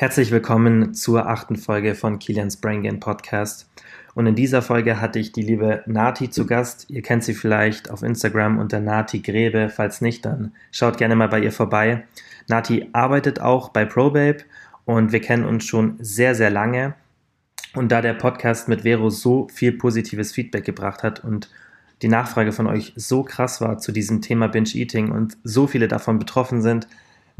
Herzlich willkommen zur achten Folge von Kilians Brain Gain Podcast. Und in dieser Folge hatte ich die liebe Nati zu Gast. Ihr kennt sie vielleicht auf Instagram unter Nati Grebe. Falls nicht, dann schaut gerne mal bei ihr vorbei. Nati arbeitet auch bei ProBabe und wir kennen uns schon sehr, sehr lange. Und da der Podcast mit Vero so viel positives Feedback gebracht hat und die Nachfrage von euch so krass war zu diesem Thema Binge Eating und so viele davon betroffen sind,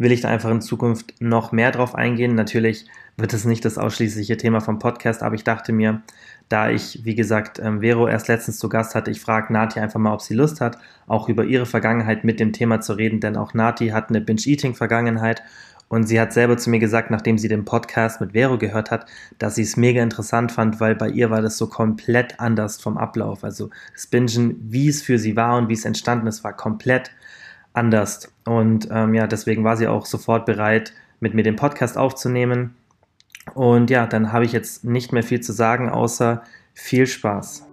will ich da einfach in Zukunft noch mehr drauf eingehen. Natürlich wird es nicht das ausschließliche Thema vom Podcast, aber ich dachte mir, da ich, wie gesagt, ähm, Vero erst letztens zu Gast hatte, ich frage Nati einfach mal, ob sie Lust hat, auch über ihre Vergangenheit mit dem Thema zu reden, denn auch Nati hat eine Binge-Eating-Vergangenheit und sie hat selber zu mir gesagt, nachdem sie den Podcast mit Vero gehört hat, dass sie es mega interessant fand, weil bei ihr war das so komplett anders vom Ablauf. Also das Bingen, wie es für sie war und wie es entstanden ist, war komplett anders. Und ähm, ja, deswegen war sie auch sofort bereit, mit mir den Podcast aufzunehmen. Und ja, dann habe ich jetzt nicht mehr viel zu sagen, außer viel Spaß.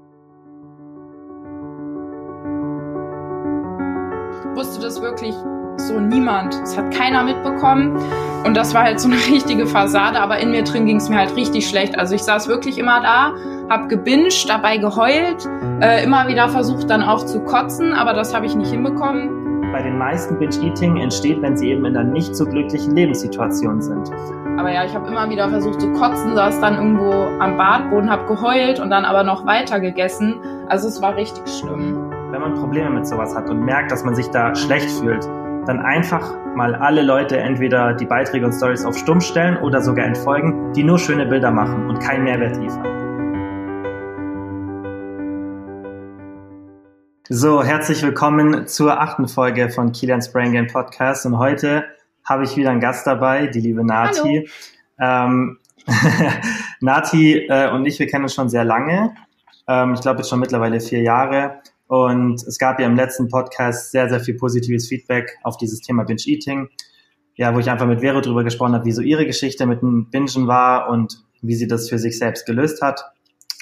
Wusste das wirklich so niemand. Es hat keiner mitbekommen. Und das war halt so eine richtige Fassade, aber in mir drin ging es mir halt richtig schlecht. Also ich saß wirklich immer da, hab gebinged, dabei geheult, äh, immer wieder versucht dann auch zu kotzen, aber das habe ich nicht hinbekommen bei den meisten Binge-Eating entsteht, wenn sie eben in einer nicht so glücklichen Lebenssituation sind. Aber ja, ich habe immer wieder versucht zu kotzen, saß dann irgendwo am Badboden, habe geheult und dann aber noch weiter gegessen. Also es war richtig schlimm. Wenn man Probleme mit sowas hat und merkt, dass man sich da schlecht fühlt, dann einfach mal alle Leute entweder die Beiträge und Stories auf Stumm stellen oder sogar entfolgen, die nur schöne Bilder machen und keinen Mehrwert liefern. So, herzlich willkommen zur achten Folge von Kilian's Brain Game Podcast. Und heute habe ich wieder einen Gast dabei, die liebe Nati. Ähm, Nati äh, und ich, wir kennen uns schon sehr lange. Ähm, ich glaube jetzt schon mittlerweile vier Jahre. Und es gab ja im letzten Podcast sehr, sehr viel positives Feedback auf dieses Thema Binge Eating. Ja, wo ich einfach mit Vero drüber gesprochen habe, wie so ihre Geschichte mit dem Bingen war und wie sie das für sich selbst gelöst hat.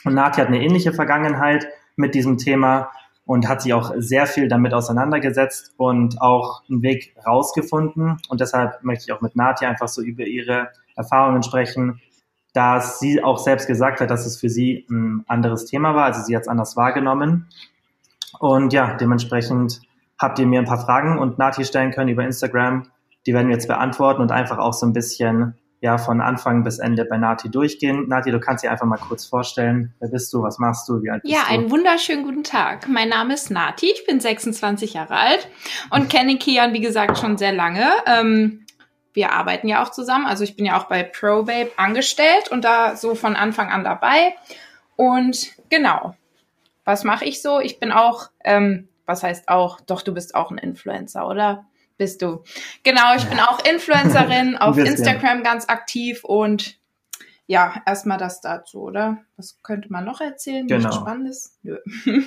Und Nati hat eine ähnliche Vergangenheit mit diesem Thema und hat sich auch sehr viel damit auseinandergesetzt und auch einen Weg rausgefunden. Und deshalb möchte ich auch mit Nati einfach so über ihre Erfahrungen sprechen, da sie auch selbst gesagt hat, dass es für sie ein anderes Thema war. Also sie hat es anders wahrgenommen. Und ja, dementsprechend habt ihr mir ein paar Fragen und Nati stellen können über Instagram. Die werden wir jetzt beantworten und einfach auch so ein bisschen ja von Anfang bis Ende bei Nati durchgehen. Nati, du kannst dir einfach mal kurz vorstellen, wer bist du, was machst du, wie alt bist ja, du? Ja, einen wunderschönen guten Tag. Mein Name ist Nati, ich bin 26 Jahre alt und kenne Kian, wie gesagt, schon sehr lange. Ähm, wir arbeiten ja auch zusammen, also ich bin ja auch bei ProBabe angestellt und da so von Anfang an dabei. Und genau, was mache ich so? Ich bin auch, ähm, was heißt auch, doch, du bist auch ein Influencer, oder? Bist du. Genau, ich ja. bin auch Influencerin, auf Instagram ganz aktiv und ja, erstmal das dazu, oder? Was könnte man noch erzählen? Genau. Nichts Spannendes? Nö.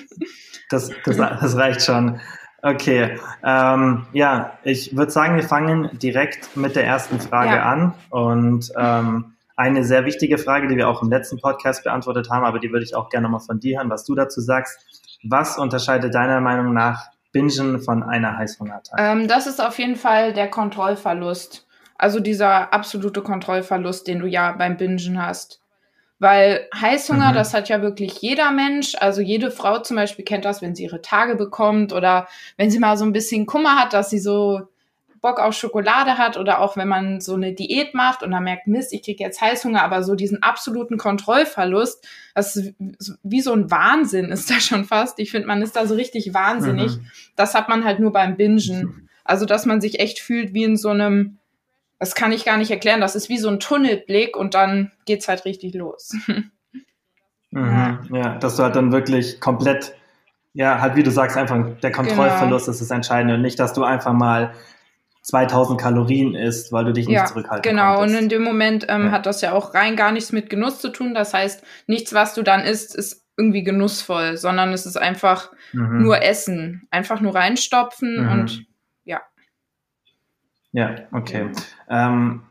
das, das, das reicht schon. Okay, ähm, ja, ich würde sagen, wir fangen direkt mit der ersten Frage ja. an. Und ähm, eine sehr wichtige Frage, die wir auch im letzten Podcast beantwortet haben, aber die würde ich auch gerne mal von dir hören, was du dazu sagst. Was unterscheidet deiner Meinung nach Bingen von einer Heißhungerattacke? Ähm, das ist auf jeden Fall der Kontrollverlust. Also dieser absolute Kontrollverlust, den du ja beim Bingen hast. Weil Heißhunger, mhm. das hat ja wirklich jeder Mensch. Also jede Frau zum Beispiel kennt das, wenn sie ihre Tage bekommt oder wenn sie mal so ein bisschen Kummer hat, dass sie so Bock auf Schokolade hat oder auch wenn man so eine Diät macht und dann merkt, Mist, ich kriege jetzt Heißhunger, aber so diesen absoluten Kontrollverlust, das ist wie so ein Wahnsinn ist da schon fast. Ich finde, man ist da so richtig wahnsinnig. Mhm. Das hat man halt nur beim Bingen. Also, dass man sich echt fühlt wie in so einem, das kann ich gar nicht erklären, das ist wie so ein Tunnelblick und dann geht's halt richtig los. Mhm. Ja, dass du halt dann wirklich komplett ja, halt wie du sagst, einfach der Kontrollverlust genau. ist das Entscheidende und nicht, dass du einfach mal 2000 Kalorien isst, weil du dich nicht ja, zurückhalten genau. Konntest. und in dem Moment ähm, ja. hat das ja auch rein gar nichts mit Genuss zu tun. Das heißt, nichts, was du dann isst, ist irgendwie genussvoll, sondern es ist einfach mhm. nur Essen. Einfach nur reinstopfen mhm. und ja. Ja, okay. Ähm,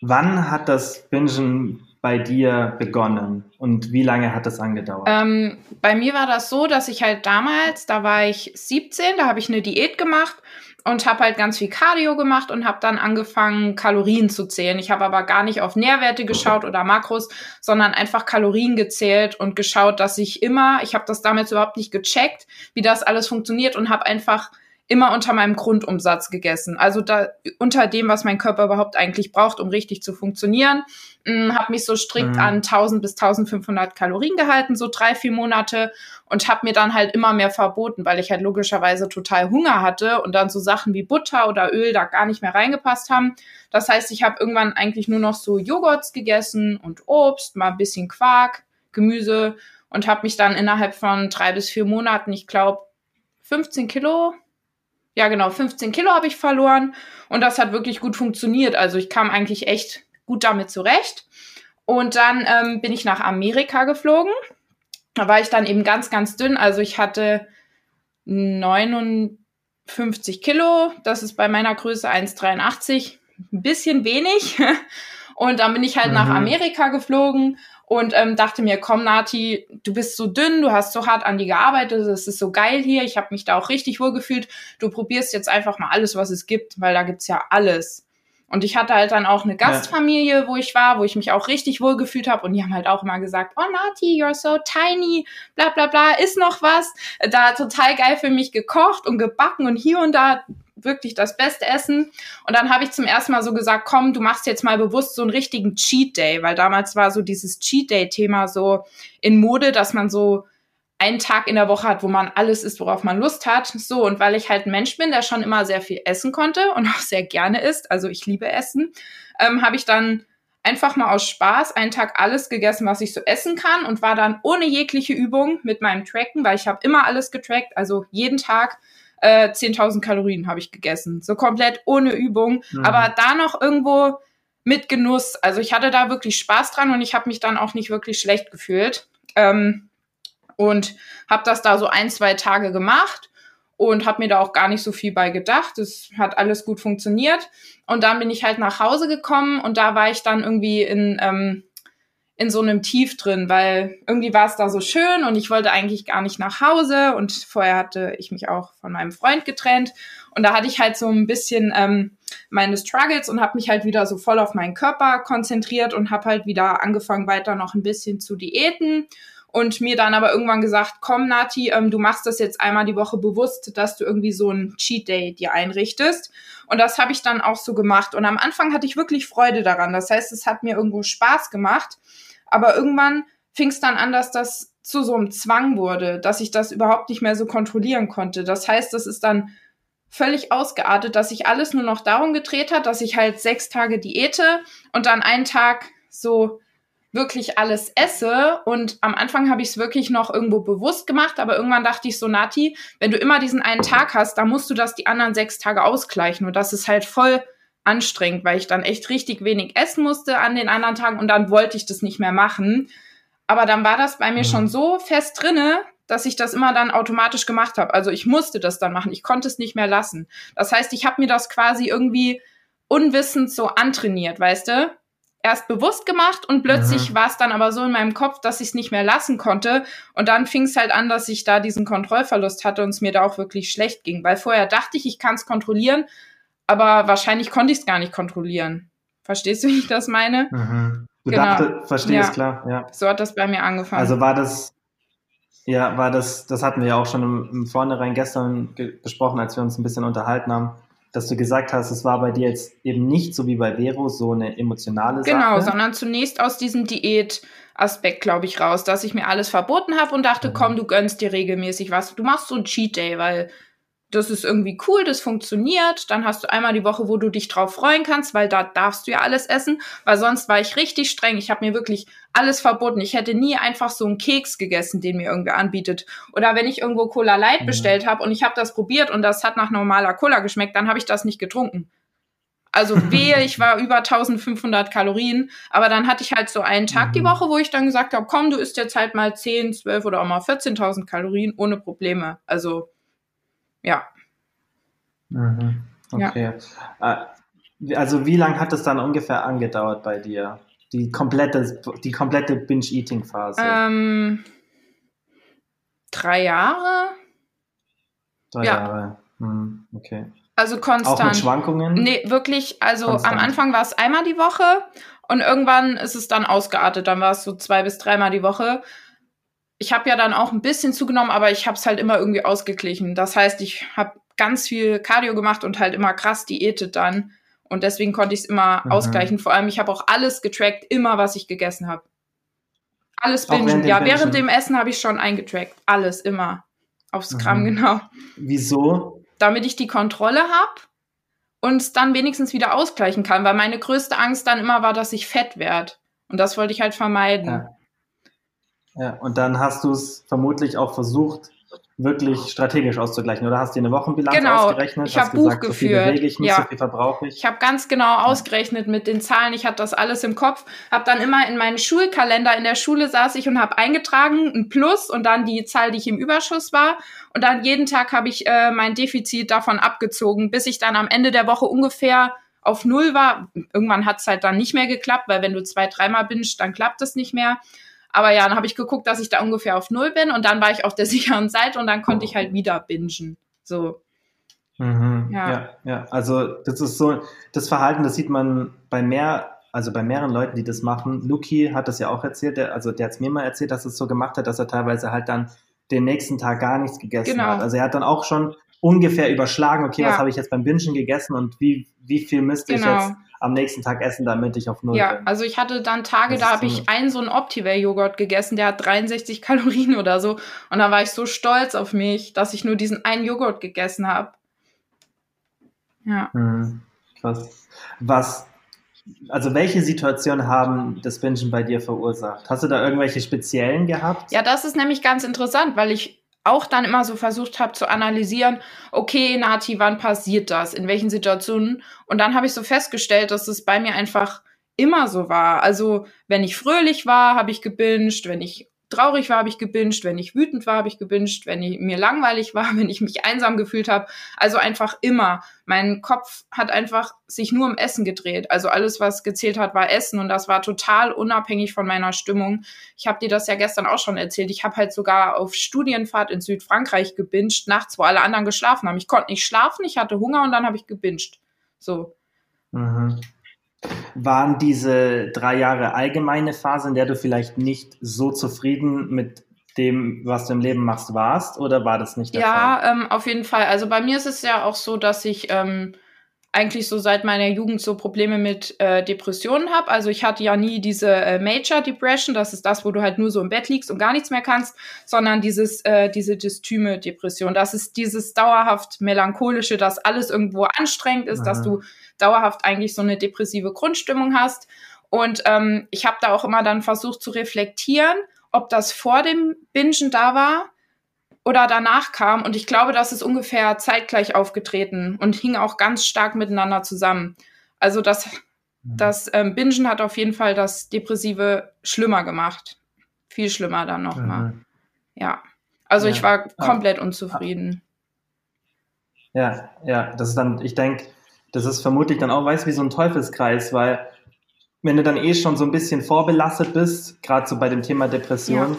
wann hat das Bingen bei dir begonnen und wie lange hat das angedauert? Ähm, bei mir war das so, dass ich halt damals, da war ich 17, da habe ich eine Diät gemacht und habe halt ganz viel Cardio gemacht und habe dann angefangen, Kalorien zu zählen. Ich habe aber gar nicht auf Nährwerte geschaut oder Makros, sondern einfach Kalorien gezählt und geschaut, dass ich immer, ich habe das damals überhaupt nicht gecheckt, wie das alles funktioniert und habe einfach immer unter meinem Grundumsatz gegessen. Also da unter dem, was mein Körper überhaupt eigentlich braucht, um richtig zu funktionieren. Hm, habe mich so strikt mhm. an 1000 bis 1500 Kalorien gehalten, so drei, vier Monate und habe mir dann halt immer mehr verboten, weil ich halt logischerweise total Hunger hatte und dann so Sachen wie Butter oder Öl da gar nicht mehr reingepasst haben. Das heißt, ich habe irgendwann eigentlich nur noch so Joghurts gegessen und Obst, mal ein bisschen Quark, Gemüse und habe mich dann innerhalb von drei bis vier Monaten, ich glaube, 15 Kilo ja genau, 15 Kilo habe ich verloren und das hat wirklich gut funktioniert. Also ich kam eigentlich echt gut damit zurecht. Und dann ähm, bin ich nach Amerika geflogen. Da war ich dann eben ganz, ganz dünn. Also ich hatte 59 Kilo. Das ist bei meiner Größe 1,83. Ein bisschen wenig. Und dann bin ich halt mhm. nach Amerika geflogen und ähm, dachte mir, komm Nati, du bist so dünn, du hast so hart an die gearbeitet, es ist so geil hier, ich habe mich da auch richtig wohl gefühlt. Du probierst jetzt einfach mal alles, was es gibt, weil da gibt's ja alles. Und ich hatte halt dann auch eine Gastfamilie, wo ich war, wo ich mich auch richtig wohl gefühlt habe. Und die haben halt auch immer gesagt, oh Nati, you're so tiny, bla bla bla, ist noch was. Da total geil für mich gekocht und gebacken und hier und da wirklich das beste Essen. Und dann habe ich zum ersten Mal so gesagt, komm, du machst jetzt mal bewusst so einen richtigen Cheat Day, weil damals war so dieses Cheat Day Thema so in Mode, dass man so einen Tag in der Woche hat, wo man alles isst, worauf man Lust hat. So, und weil ich halt ein Mensch bin, der schon immer sehr viel essen konnte und auch sehr gerne isst, also ich liebe Essen, ähm, habe ich dann einfach mal aus Spaß einen Tag alles gegessen, was ich so essen kann und war dann ohne jegliche Übung mit meinem Tracken, weil ich habe immer alles getrackt, also jeden Tag äh, 10.000 Kalorien habe ich gegessen. So komplett ohne Übung, mhm. aber da noch irgendwo mit Genuss. Also ich hatte da wirklich Spaß dran und ich habe mich dann auch nicht wirklich schlecht gefühlt. Ähm, und habe das da so ein, zwei Tage gemacht und habe mir da auch gar nicht so viel bei gedacht. Es hat alles gut funktioniert. Und dann bin ich halt nach Hause gekommen und da war ich dann irgendwie in ähm, in so einem Tief drin, weil irgendwie war es da so schön und ich wollte eigentlich gar nicht nach Hause und vorher hatte ich mich auch von meinem Freund getrennt und da hatte ich halt so ein bisschen ähm, meine Struggles und habe mich halt wieder so voll auf meinen Körper konzentriert und habe halt wieder angefangen weiter noch ein bisschen zu diäten und mir dann aber irgendwann gesagt, komm Nati, ähm, du machst das jetzt einmal die Woche bewusst, dass du irgendwie so ein Cheat Day dir einrichtest. Und das habe ich dann auch so gemacht. Und am Anfang hatte ich wirklich Freude daran. Das heißt, es hat mir irgendwo Spaß gemacht. Aber irgendwann fing es dann an, dass das zu so einem Zwang wurde, dass ich das überhaupt nicht mehr so kontrollieren konnte. Das heißt, das ist dann völlig ausgeartet, dass sich alles nur noch darum gedreht hat, dass ich halt sechs Tage Diäte und dann einen Tag so wirklich alles esse. Und am Anfang habe ich es wirklich noch irgendwo bewusst gemacht, aber irgendwann dachte ich so, Nati, wenn du immer diesen einen Tag hast, dann musst du das die anderen sechs Tage ausgleichen. Und das ist halt voll anstrengend, weil ich dann echt richtig wenig essen musste an den anderen Tagen und dann wollte ich das nicht mehr machen. Aber dann war das bei mir mhm. schon so fest drinne, dass ich das immer dann automatisch gemacht habe. Also ich musste das dann machen. Ich konnte es nicht mehr lassen. Das heißt, ich habe mir das quasi irgendwie unwissend so antrainiert, weißt du? Erst bewusst gemacht und plötzlich mhm. war es dann aber so in meinem Kopf, dass ich es nicht mehr lassen konnte. Und dann fing es halt an, dass ich da diesen Kontrollverlust hatte und es mir da auch wirklich schlecht ging. Weil vorher dachte ich, ich kann es kontrollieren, aber wahrscheinlich konnte ich es gar nicht kontrollieren. Verstehst du, wie ich das meine? Mhm. Du genau. dachte, verstehe es klar, ja. So hat das bei mir angefangen. Also war das, ja, war das, das hatten wir ja auch schon im, im Vornherein gestern besprochen, als wir uns ein bisschen unterhalten haben, dass du gesagt hast, es war bei dir jetzt eben nicht so wie bei Vero so eine emotionale Sache. Genau, sondern zunächst aus diesem Diät-Aspekt, glaube ich, raus, dass ich mir alles verboten habe und dachte, mhm. komm, du gönnst dir regelmäßig was. Du machst so ein Cheat Day, weil das ist irgendwie cool, das funktioniert. Dann hast du einmal die Woche, wo du dich drauf freuen kannst, weil da darfst du ja alles essen. Weil sonst war ich richtig streng. Ich habe mir wirklich alles verboten. Ich hätte nie einfach so einen Keks gegessen, den mir irgendwer anbietet. Oder wenn ich irgendwo Cola Light mhm. bestellt habe und ich habe das probiert und das hat nach normaler Cola geschmeckt, dann habe ich das nicht getrunken. Also wehe, ich war über 1500 Kalorien, aber dann hatte ich halt so einen Tag mhm. die Woche, wo ich dann gesagt habe, komm, du isst jetzt halt mal 10, 12 oder auch mal 14.000 Kalorien ohne Probleme. Also ja. Mhm. Okay. Ja. Äh, also wie lange hat es dann ungefähr angedauert bei dir? Die komplette, die komplette Binge-Eating-Phase? Ähm, drei Jahre. Drei ja. Jahre. Hm, okay. Also konstant. Auch mit Schwankungen? Nee, wirklich, also konstant. am Anfang war es einmal die Woche und irgendwann ist es dann ausgeartet. Dann war es so zwei bis dreimal die Woche. Ich habe ja dann auch ein bisschen zugenommen, aber ich habe es halt immer irgendwie ausgeglichen. Das heißt, ich habe ganz viel Cardio gemacht und halt immer krass diätet dann. Und deswegen konnte ich es immer mhm. ausgleichen. Vor allem, ich habe auch alles getrackt, immer was ich gegessen habe. Alles bingen. Ja, während dem Essen habe ich schon eingetrackt. Alles, immer. Aufs mhm. Gramm, genau. Wieso? Damit ich die Kontrolle habe und es dann wenigstens wieder ausgleichen kann, weil meine größte Angst dann immer war, dass ich fett werde. Und das wollte ich halt vermeiden. Ja. Ja, und dann hast du es vermutlich auch versucht, wirklich strategisch auszugleichen. Oder hast du dir eine Wochenbilanz genau. ausgerechnet? Ich habe Buch gesagt, geführt. So viel ich nicht, ja. so viel verbrauche ich. Ich habe ganz genau ausgerechnet mit den Zahlen. Ich hatte das alles im Kopf. Habe dann immer in meinen Schulkalender in der Schule saß ich und habe eingetragen ein Plus und dann die Zahl, die ich im Überschuss war. Und dann jeden Tag habe ich äh, mein Defizit davon abgezogen, bis ich dann am Ende der Woche ungefähr auf Null war. Irgendwann hat es halt dann nicht mehr geklappt, weil wenn du zwei, dreimal bingst, dann klappt es nicht mehr. Aber ja, dann habe ich geguckt, dass ich da ungefähr auf Null bin und dann war ich auf der sicheren Seite und dann konnte ich halt wieder bingen. So. Mhm, ja. ja, ja. Also das ist so, das Verhalten, das sieht man bei mehr, also bei mehreren Leuten, die das machen. Luki hat das ja auch erzählt, der, also der hat es mir mal erzählt, dass es so gemacht hat, dass er teilweise halt dann den nächsten Tag gar nichts gegessen genau. hat. Also er hat dann auch schon ungefähr überschlagen, okay, ja. was habe ich jetzt beim Bingen gegessen und wie, wie viel müsste genau. ich jetzt am nächsten Tag essen, damit ich auf Null ja, bin. Ja, also ich hatte dann Tage, da habe ich einen so einen Optiver-Joghurt gegessen, der hat 63 Kalorien oder so. Und da war ich so stolz auf mich, dass ich nur diesen einen Joghurt gegessen habe. Ja. Mhm, krass. Was, also welche Situationen haben das Bingen bei dir verursacht? Hast du da irgendwelche speziellen gehabt? Ja, das ist nämlich ganz interessant, weil ich auch dann immer so versucht habe zu analysieren, okay, Nati, wann passiert das? In welchen Situationen? Und dann habe ich so festgestellt, dass es bei mir einfach immer so war. Also, wenn ich fröhlich war, habe ich gebinged, wenn ich traurig war, habe ich gebinged, wenn ich wütend war, habe ich gebinged, wenn ich, mir langweilig war, wenn ich mich einsam gefühlt habe. Also einfach immer. Mein Kopf hat einfach sich nur um Essen gedreht. Also alles, was gezählt hat, war Essen und das war total unabhängig von meiner Stimmung. Ich habe dir das ja gestern auch schon erzählt. Ich habe halt sogar auf Studienfahrt in Südfrankreich gebinged, nachts, wo alle anderen geschlafen haben. Ich konnte nicht schlafen, ich hatte Hunger und dann habe ich gebinged. So. Mhm. Waren diese drei Jahre allgemeine Phase, in der du vielleicht nicht so zufrieden mit dem, was du im Leben machst, warst? Oder war das nicht der ja, Fall? Ja, ähm, auf jeden Fall. Also bei mir ist es ja auch so, dass ich ähm, eigentlich so seit meiner Jugend so Probleme mit äh, Depressionen habe. Also ich hatte ja nie diese äh, Major Depression, das ist das, wo du halt nur so im Bett liegst und gar nichts mehr kannst, sondern dieses äh, diese Dystyme Depression. Das ist dieses dauerhaft melancholische, dass alles irgendwo anstrengend ist, Aha. dass du dauerhaft eigentlich so eine depressive Grundstimmung hast. Und ähm, ich habe da auch immer dann versucht zu reflektieren, ob das vor dem Bingen da war oder danach kam. Und ich glaube, das ist ungefähr zeitgleich aufgetreten und hing auch ganz stark miteinander zusammen. Also das, mhm. das ähm, Bingen hat auf jeden Fall das Depressive schlimmer gemacht. Viel schlimmer dann nochmal. Mhm. Ja. Also ja. ich war komplett unzufrieden. Ja, ja, das ist dann, ich denke, das ist vermutlich dann auch, weißt wie so ein Teufelskreis, weil wenn du dann eh schon so ein bisschen vorbelastet bist, gerade so bei dem Thema Depression, ja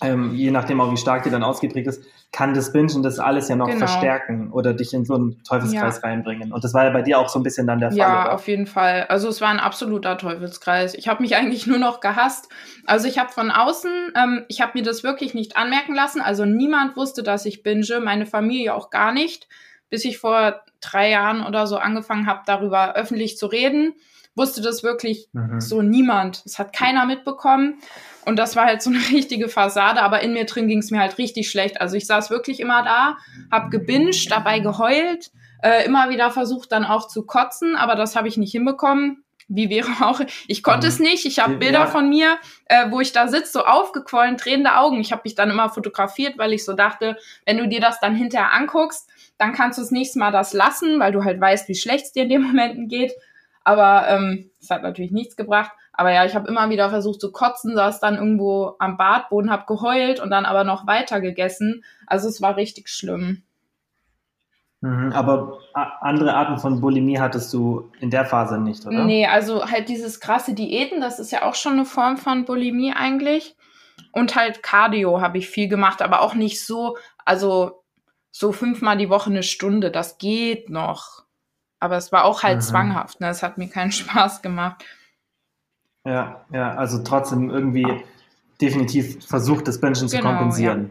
ähm, je nachdem auch wie stark die dann ausgeprägt ist, kann das Bingen das alles ja noch genau. verstärken oder dich in so einen Teufelskreis ja. reinbringen. Und das war ja bei dir auch so ein bisschen dann der Fall. Ja, oder? auf jeden Fall. Also es war ein absoluter Teufelskreis. Ich habe mich eigentlich nur noch gehasst. Also ich habe von außen, ähm, ich habe mir das wirklich nicht anmerken lassen. Also niemand wusste, dass ich binge, meine Familie auch gar nicht, bis ich vor drei Jahren oder so angefangen habe, darüber öffentlich zu reden wusste das wirklich mhm. so niemand. Es hat keiner mitbekommen. Und das war halt so eine richtige Fassade, aber in mir drin ging es mir halt richtig schlecht. Also ich saß wirklich immer da, hab gebinged, dabei geheult, äh, immer wieder versucht dann auch zu kotzen, aber das habe ich nicht hinbekommen. Wie wäre auch, ich konnte mhm. es nicht. Ich habe Bilder ja. von mir, äh, wo ich da sitze, so aufgequollen, tränende Augen. Ich habe mich dann immer fotografiert, weil ich so dachte, wenn du dir das dann hinterher anguckst, dann kannst du das nächste Mal das lassen, weil du halt weißt, wie schlecht es dir in den Momenten geht. Aber ähm, es hat natürlich nichts gebracht. Aber ja, ich habe immer wieder versucht zu kotzen, saß dann irgendwo am Badboden, habe geheult und dann aber noch weiter gegessen. Also es war richtig schlimm. Mhm, aber andere Arten von Bulimie hattest du in der Phase nicht, oder? Nee, also halt dieses krasse Diäten, das ist ja auch schon eine Form von Bulimie eigentlich. Und halt Cardio habe ich viel gemacht, aber auch nicht so, also so fünfmal die Woche eine Stunde. Das geht noch. Aber es war auch halt mhm. zwanghaft. Ne? Es hat mir keinen Spaß gemacht. Ja, ja, also trotzdem irgendwie definitiv versucht, das Menschen genau, zu kompensieren.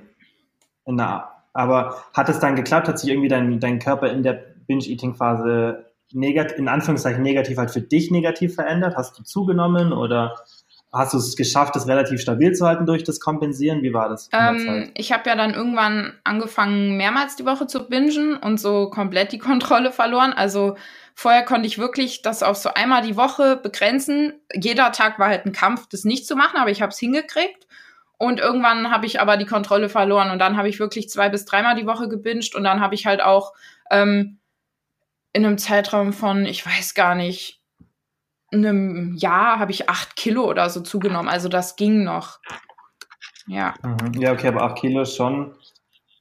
Ja. Der, aber hat es dann geklappt? Hat sich irgendwie dein, dein Körper in der Binge-Eating-Phase negativ, in Anführungszeichen negativ halt für dich negativ verändert? Hast du zugenommen oder hast du es geschafft, das relativ stabil zu halten durch das Kompensieren? Wie war das? Ähm, ich habe ja dann irgendwann angefangen, mehrmals die Woche zu bingen und so komplett die Kontrolle verloren. Also vorher konnte ich wirklich das auf so einmal die Woche begrenzen. Jeder Tag war halt ein Kampf, das nicht zu machen, aber ich habe es hingekriegt. Und irgendwann habe ich aber die Kontrolle verloren und dann habe ich wirklich zwei bis dreimal die Woche gebinged und dann habe ich halt auch ähm, in einem Zeitraum von, ich weiß gar nicht, einem Jahr habe ich acht Kilo oder so zugenommen. Also das ging noch. Ja. Mhm. Ja, okay, aber acht Kilo ist schon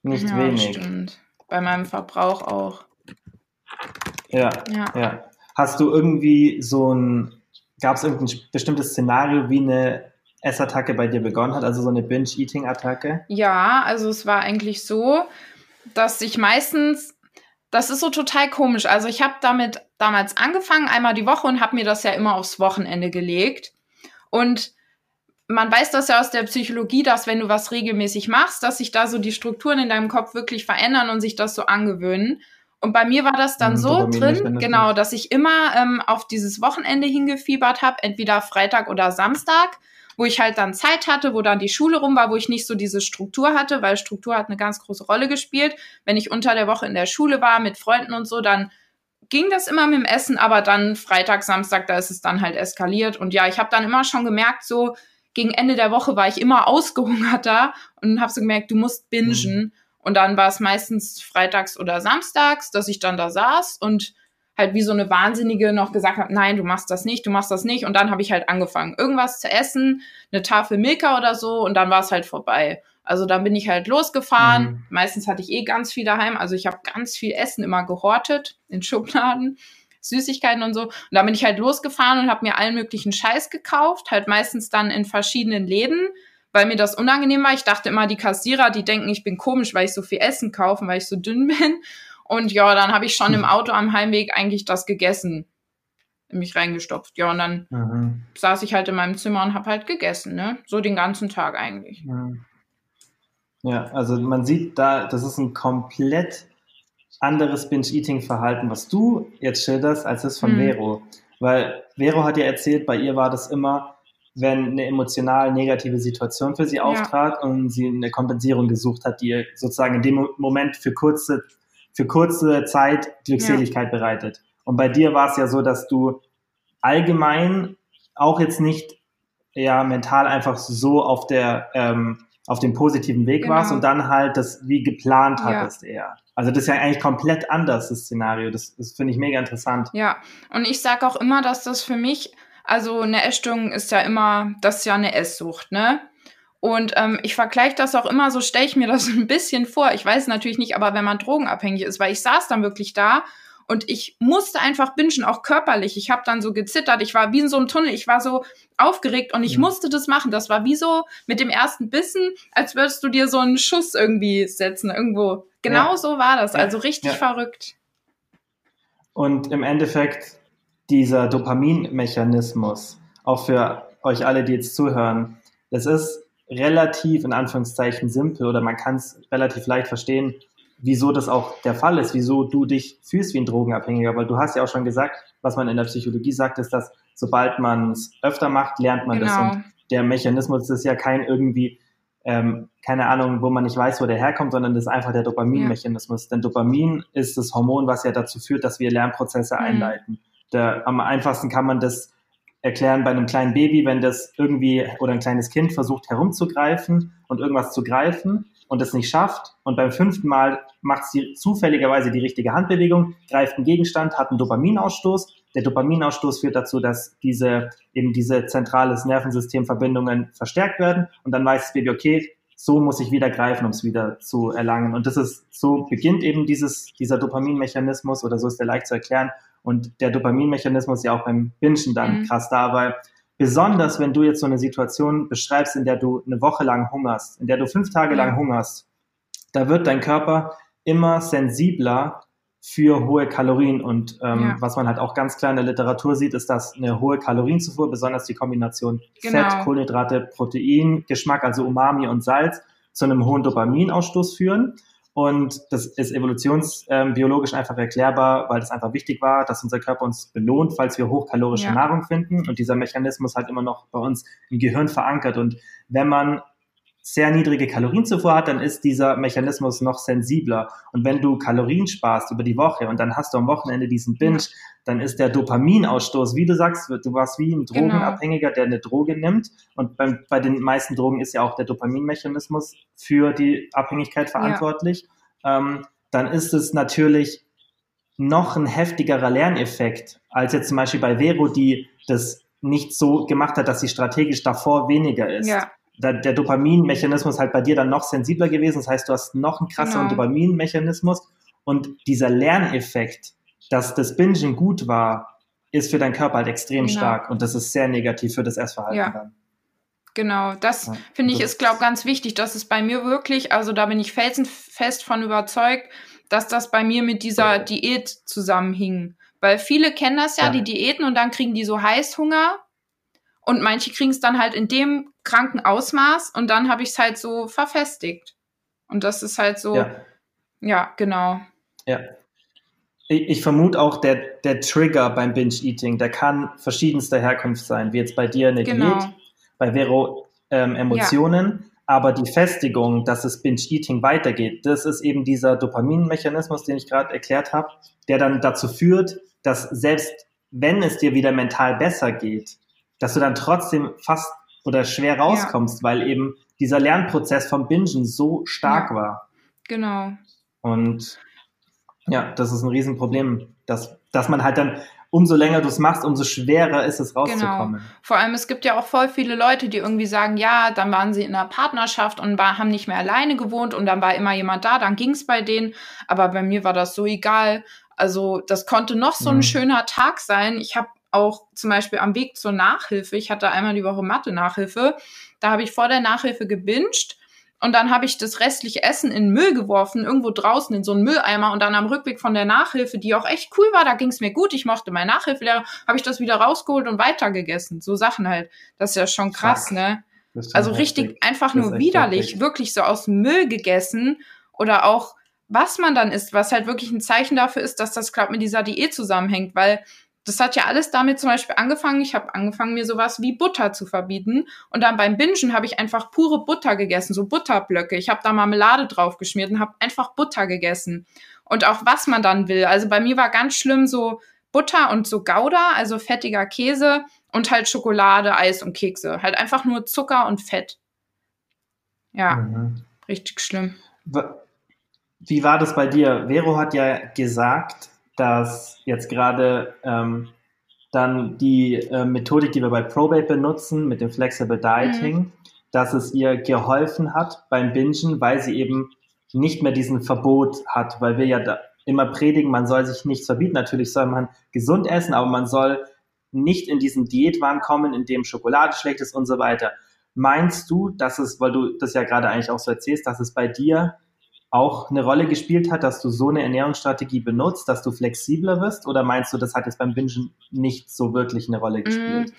nicht ja, wenig. Stimmt. Bei meinem Verbrauch auch. Ja, ja. ja. Hast du irgendwie so ein, gab es irgendein bestimmtes Szenario, wie eine Essattacke bei dir begonnen hat, also so eine Binge-Eating-Attacke? Ja, also es war eigentlich so, dass ich meistens das ist so total komisch. Also ich habe damit damals angefangen, einmal die Woche und habe mir das ja immer aufs Wochenende gelegt. Und man weiß das ja aus der Psychologie, dass wenn du was regelmäßig machst, dass sich da so die Strukturen in deinem Kopf wirklich verändern und sich das so angewöhnen. Und bei mir war das dann mhm, so drin, genau, dass ich immer ähm, auf dieses Wochenende hingefiebert habe, entweder Freitag oder Samstag wo ich halt dann Zeit hatte, wo dann die Schule rum war, wo ich nicht so diese Struktur hatte, weil Struktur hat eine ganz große Rolle gespielt. Wenn ich unter der Woche in der Schule war mit Freunden und so, dann ging das immer mit dem Essen, aber dann Freitag, Samstag, da ist es dann halt eskaliert. Und ja, ich habe dann immer schon gemerkt, so gegen Ende der Woche war ich immer ausgehungerter und habe so gemerkt, du musst bingen. Mhm. Und dann war es meistens freitags oder samstags, dass ich dann da saß und halt wie so eine Wahnsinnige noch gesagt habe, nein, du machst das nicht, du machst das nicht. Und dann habe ich halt angefangen, irgendwas zu essen, eine Tafel Milka oder so, und dann war es halt vorbei. Also dann bin ich halt losgefahren. Mhm. Meistens hatte ich eh ganz viel daheim. Also ich habe ganz viel Essen immer gehortet in Schubladen, Süßigkeiten und so. Und dann bin ich halt losgefahren und habe mir allen möglichen Scheiß gekauft, halt meistens dann in verschiedenen Läden, weil mir das unangenehm war. Ich dachte immer, die Kassierer, die denken, ich bin komisch, weil ich so viel Essen kaufe, weil ich so dünn bin. Und ja, dann habe ich schon im Auto am Heimweg eigentlich das gegessen. In mich reingestopft. Ja, und dann mhm. saß ich halt in meinem Zimmer und habe halt gegessen, ne? So den ganzen Tag eigentlich. Ja, also man sieht da, das ist ein komplett anderes Binge-Eating-Verhalten, was du jetzt schilderst, als das von mhm. Vero. Weil Vero hat ja erzählt, bei ihr war das immer, wenn eine emotional negative Situation für sie auftrat ja. und sie eine Kompensierung gesucht hat, die ihr sozusagen in dem Moment für kurze für kurze Zeit Glückseligkeit ja. bereitet. Und bei dir war es ja so, dass du allgemein auch jetzt nicht ja mental einfach so auf der ähm, auf dem positiven Weg genau. warst und dann halt das wie geplant hattest ja. eher. Also das ist ja eigentlich komplett anders, das Szenario. Das, das finde ich mega interessant. Ja, und ich sage auch immer, dass das für mich, also eine Essstörung ist ja immer, das ist ja eine Esssucht, ne? Und ähm, ich vergleiche das auch immer, so stelle ich mir das ein bisschen vor. Ich weiß natürlich nicht, aber wenn man drogenabhängig ist, weil ich saß dann wirklich da und ich musste einfach bingen, auch körperlich. Ich habe dann so gezittert, ich war wie in so einem Tunnel, ich war so aufgeregt und ich ja. musste das machen. Das war wie so mit dem ersten Bissen, als würdest du dir so einen Schuss irgendwie setzen, irgendwo. Genau ja. so war das, also richtig ja. verrückt. Und im Endeffekt dieser Dopaminmechanismus, auch für euch alle, die jetzt zuhören, das ist relativ in Anführungszeichen simpel oder man kann es relativ leicht verstehen, wieso das auch der Fall ist, wieso du dich fühlst wie ein Drogenabhängiger, weil du hast ja auch schon gesagt, was man in der Psychologie sagt, ist, dass sobald man es öfter macht, lernt man genau. das und der Mechanismus ist ja kein irgendwie, ähm, keine Ahnung, wo man nicht weiß, wo der herkommt, sondern das ist einfach der Dopaminmechanismus. Ja. Denn Dopamin ist das Hormon, was ja dazu führt, dass wir Lernprozesse mhm. einleiten. Der, am einfachsten kann man das erklären bei einem kleinen Baby, wenn das irgendwie oder ein kleines Kind versucht herumzugreifen und irgendwas zu greifen und es nicht schafft und beim fünften Mal macht sie zufälligerweise die richtige Handbewegung, greift einen Gegenstand, hat einen Dopaminausstoß. Der Dopaminausstoß führt dazu, dass diese eben diese zentrales Nervensystemverbindungen verstärkt werden und dann weiß das Baby, okay, so muss ich wieder greifen, um es wieder zu erlangen. Und das ist, so beginnt eben dieses, dieser Dopaminmechanismus oder so ist der leicht zu erklären. Und der Dopaminmechanismus ist ja auch beim Bingen dann mhm. krass da, weil besonders wenn du jetzt so eine Situation beschreibst, in der du eine Woche lang hungerst, in der du fünf Tage lang hungerst, da wird dein Körper immer sensibler für hohe Kalorien. Und ähm, ja. was man halt auch ganz klar in der Literatur sieht, ist, dass eine hohe Kalorienzufuhr, besonders die Kombination genau. Fett, Kohlenhydrate, Protein, Geschmack, also Umami und Salz, zu einem hohen Dopaminausstoß führen. Und das ist evolutionsbiologisch einfach erklärbar, weil das einfach wichtig war, dass unser Körper uns belohnt, falls wir hochkalorische ja. Nahrung finden. Und dieser Mechanismus halt immer noch bei uns im Gehirn verankert. Und wenn man sehr niedrige Kalorienzufuhr hat, dann ist dieser Mechanismus noch sensibler. Und wenn du Kalorien sparst über die Woche und dann hast du am Wochenende diesen Binge, dann ist der Dopaminausstoß, wie du sagst, du warst wie ein genau. Drogenabhängiger, der eine Droge nimmt. Und bei, bei den meisten Drogen ist ja auch der Dopaminmechanismus für die Abhängigkeit verantwortlich. Ja. Ähm, dann ist es natürlich noch ein heftigerer Lerneffekt als jetzt zum Beispiel bei Vero, die das nicht so gemacht hat, dass sie strategisch davor weniger ist. Ja der, Dopaminmechanismus halt bei dir dann noch sensibler gewesen. Das heißt, du hast noch einen krasseren genau. Dopaminmechanismus und dieser Lerneffekt, dass das Bingen gut war, ist für deinen Körper halt extrem genau. stark und das ist sehr negativ für das Essverhalten ja. dann. Genau, das ja, finde ich ist, glaube ganz wichtig. Das ist bei mir wirklich, also da bin ich felsenfest von überzeugt, dass das bei mir mit dieser Diät zusammenhing. Weil viele kennen das ja, ja, die Diäten, und dann kriegen die so Heißhunger und manche kriegen es dann halt in dem kranken Ausmaß und dann habe ich es halt so verfestigt. Und das ist halt so, ja, ja genau. Ja. Ich, ich vermute auch, der, der Trigger beim Binge-Eating, der kann verschiedenster Herkunft sein, wie jetzt bei dir eine genau. Diät, bei Vero ähm, Emotionen. Ja. Aber die Festigung, dass es Binge-Eating weitergeht, das ist eben dieser Dopaminmechanismus, den ich gerade erklärt habe, der dann dazu führt, dass selbst wenn es dir wieder mental besser geht, dass du dann trotzdem fast oder schwer rauskommst, ja. weil eben dieser Lernprozess vom Bingen so stark ja. war. Genau. Und ja, das ist ein Riesenproblem, dass, dass man halt dann, umso länger du es machst, umso schwerer ist es rauszukommen. Genau. Vor allem, es gibt ja auch voll viele Leute, die irgendwie sagen, ja, dann waren sie in einer Partnerschaft und war, haben nicht mehr alleine gewohnt und dann war immer jemand da, dann ging es bei denen. Aber bei mir war das so egal. Also das konnte noch so ein mhm. schöner Tag sein. Ich habe auch zum Beispiel am Weg zur Nachhilfe, ich hatte einmal die Woche Mathe-Nachhilfe, da habe ich vor der Nachhilfe gebinged und dann habe ich das restliche Essen in Müll geworfen, irgendwo draußen in so einen Mülleimer und dann am Rückweg von der Nachhilfe, die auch echt cool war, da ging es mir gut, ich mochte meinen Nachhilfelehrer, habe ich das wieder rausgeholt und weitergegessen. So Sachen halt. Das ist ja schon krass, Fuck. ne? Also richtig heftig. einfach nur widerlich, heftig. wirklich so aus Müll gegessen oder auch was man dann isst, was halt wirklich ein Zeichen dafür ist, dass das gerade mit dieser Diät zusammenhängt, weil das hat ja alles damit zum Beispiel angefangen. Ich habe angefangen, mir sowas wie Butter zu verbieten. Und dann beim Bingen habe ich einfach pure Butter gegessen, so Butterblöcke. Ich habe da Marmelade drauf geschmiert und habe einfach Butter gegessen. Und auch was man dann will. Also bei mir war ganz schlimm so Butter und so Gouda, also fettiger Käse und halt Schokolade, Eis und Kekse. Halt einfach nur Zucker und Fett. Ja, mhm. richtig schlimm. Wie war das bei dir? Vero hat ja gesagt, dass jetzt gerade ähm, dann die äh, Methodik, die wir bei Probate benutzen, mit dem Flexible Dieting, mhm. dass es ihr geholfen hat beim Bingen, weil sie eben nicht mehr diesen Verbot hat, weil wir ja da immer predigen, man soll sich nichts verbieten. Natürlich soll man gesund essen, aber man soll nicht in diesen Diätwahn kommen, in dem Schokolade schlecht ist und so weiter. Meinst du, dass es, weil du das ja gerade eigentlich auch so erzählst, dass es bei dir auch eine Rolle gespielt hat, dass du so eine Ernährungsstrategie benutzt, dass du flexibler wirst? Oder meinst du, das hat jetzt beim Bingen nicht so wirklich eine Rolle gespielt? Mm,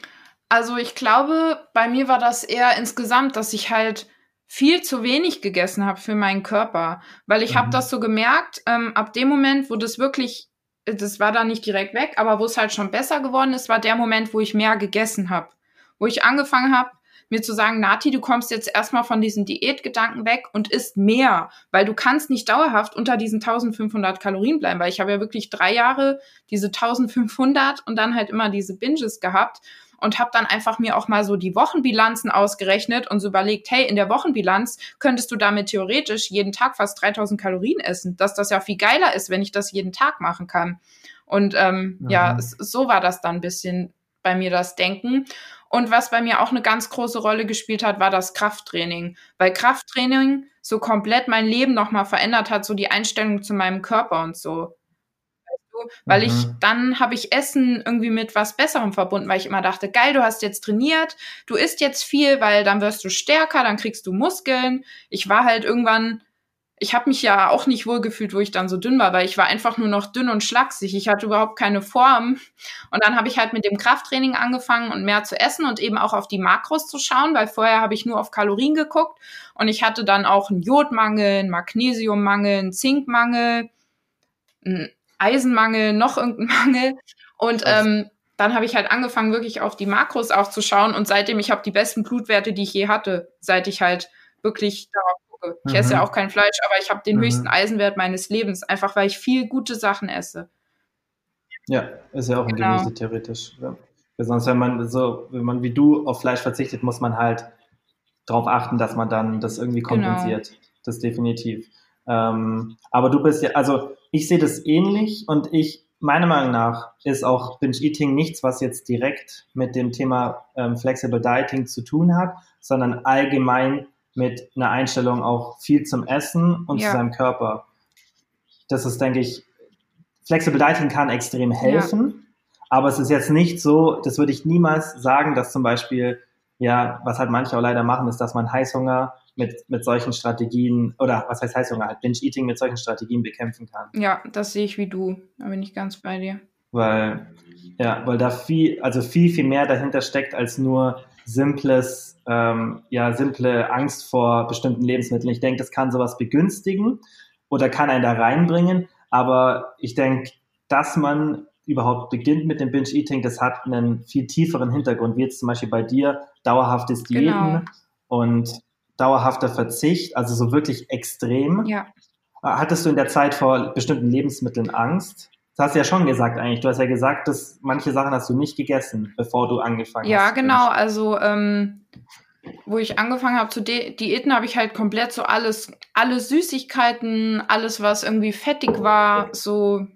also ich glaube, bei mir war das eher insgesamt, dass ich halt viel zu wenig gegessen habe für meinen Körper, weil ich mhm. habe das so gemerkt, ähm, ab dem Moment, wo das wirklich, das war dann nicht direkt weg, aber wo es halt schon besser geworden ist, war der Moment, wo ich mehr gegessen habe, wo ich angefangen habe, mir zu sagen, Nati, du kommst jetzt erstmal von diesen Diätgedanken weg und isst mehr, weil du kannst nicht dauerhaft unter diesen 1500 Kalorien bleiben, weil ich habe ja wirklich drei Jahre diese 1500 und dann halt immer diese Binges gehabt und habe dann einfach mir auch mal so die Wochenbilanzen ausgerechnet und so überlegt, hey, in der Wochenbilanz könntest du damit theoretisch jeden Tag fast 3000 Kalorien essen, dass das ja viel geiler ist, wenn ich das jeden Tag machen kann. Und ähm, mhm. ja, so war das dann ein bisschen bei mir das Denken. Und was bei mir auch eine ganz große Rolle gespielt hat, war das Krafttraining. Weil Krafttraining so komplett mein Leben nochmal verändert hat, so die Einstellung zu meinem Körper und so. Weil mhm. ich, dann habe ich Essen irgendwie mit was Besserem verbunden, weil ich immer dachte, geil, du hast jetzt trainiert, du isst jetzt viel, weil dann wirst du stärker, dann kriegst du Muskeln. Ich war halt irgendwann ich habe mich ja auch nicht wohl gefühlt, wo ich dann so dünn war, weil ich war einfach nur noch dünn und schlaksig. Ich hatte überhaupt keine Form. Und dann habe ich halt mit dem Krafttraining angefangen und mehr zu essen und eben auch auf die Makros zu schauen, weil vorher habe ich nur auf Kalorien geguckt und ich hatte dann auch einen Jodmangel, einen Magnesiummangel, einen Zinkmangel, einen Eisenmangel, noch irgendeinen Mangel. Und ähm, dann habe ich halt angefangen, wirklich auf die Makros auch zu schauen und seitdem ich habe die besten Blutwerte, die ich je hatte, seit ich halt wirklich darauf gucke. Ich mhm. esse ja auch kein Fleisch, aber ich habe den mhm. höchsten Eisenwert meines Lebens, einfach weil ich viel gute Sachen esse. Ja, ist ja auch ein genau. Gemüse theoretisch. Ja. Sonst, wenn man so, wenn man wie du auf Fleisch verzichtet, muss man halt darauf achten, dass man dann das irgendwie genau. kompensiert. Genau. Das definitiv. Ähm, aber du bist ja, also ich sehe das ähnlich und ich, meiner Meinung nach, ist auch Binge Eating nichts, was jetzt direkt mit dem Thema ähm, Flexible Dieting zu tun hat, sondern allgemein mit einer Einstellung auch viel zum Essen und ja. zu seinem Körper. Das ist, denke ich, Flexible Dieting kann extrem helfen, ja. aber es ist jetzt nicht so, das würde ich niemals sagen, dass zum Beispiel, ja, was halt manche auch leider machen, ist, dass man Heißhunger mit, mit solchen Strategien, oder was heißt Heißhunger, halt Binge-Eating mit solchen Strategien bekämpfen kann. Ja, das sehe ich wie du, da bin ich ganz bei dir. Weil, ja, weil da viel, also viel, viel mehr dahinter steckt als nur simples, ähm, ja, simple Angst vor bestimmten Lebensmitteln. Ich denke, das kann sowas begünstigen oder kann einen da reinbringen. Aber ich denke, dass man überhaupt beginnt mit dem Binge-Eating, das hat einen viel tieferen Hintergrund, wie jetzt zum Beispiel bei dir, dauerhaftes Diäten genau. und dauerhafter Verzicht, also so wirklich extrem. Ja. Hattest du in der Zeit vor bestimmten Lebensmitteln Angst? Das hast du ja schon gesagt eigentlich. Du hast ja gesagt, dass manche Sachen hast du nicht gegessen, bevor du angefangen ja, hast. Ja, genau. Also, ähm, wo ich angefangen habe zu di diäten, habe ich halt komplett so alles, alle Süßigkeiten, alles, was irgendwie fettig war, so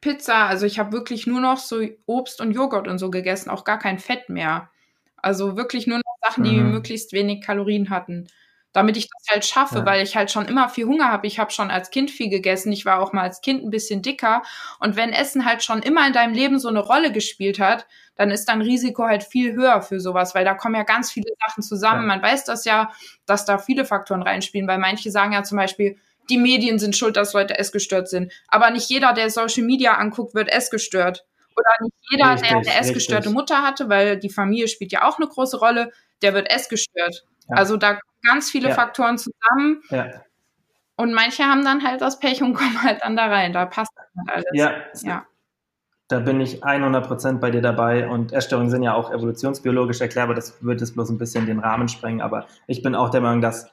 Pizza. Also ich habe wirklich nur noch so Obst und Joghurt und so gegessen, auch gar kein Fett mehr. Also wirklich nur noch Sachen, die mhm. möglichst wenig Kalorien hatten damit ich das halt schaffe, ja. weil ich halt schon immer viel Hunger habe. Ich habe schon als Kind viel gegessen. Ich war auch mal als Kind ein bisschen dicker. Und wenn Essen halt schon immer in deinem Leben so eine Rolle gespielt hat, dann ist dein Risiko halt viel höher für sowas, weil da kommen ja ganz viele Sachen zusammen. Ja. Man weiß das ja, dass da viele Faktoren reinspielen, weil manche sagen ja zum Beispiel, die Medien sind schuld, dass Leute essgestört sind. Aber nicht jeder, der Social Media anguckt, wird essgestört. Oder nicht jeder, richtig, der eine essgestörte Mutter hatte, weil die Familie spielt ja auch eine große Rolle, der wird essgestört. Ja. Also da ganz viele ja. Faktoren zusammen. Ja. Und manche haben dann halt das Pech und kommen halt dann da rein. Da passt halt alles. Ja. ja. Da bin ich 100% bei dir dabei. Und Essstörungen sind ja auch evolutionsbiologisch erklärbar. Das wird jetzt bloß ein bisschen den Rahmen sprengen. Aber ich bin auch der Meinung, dass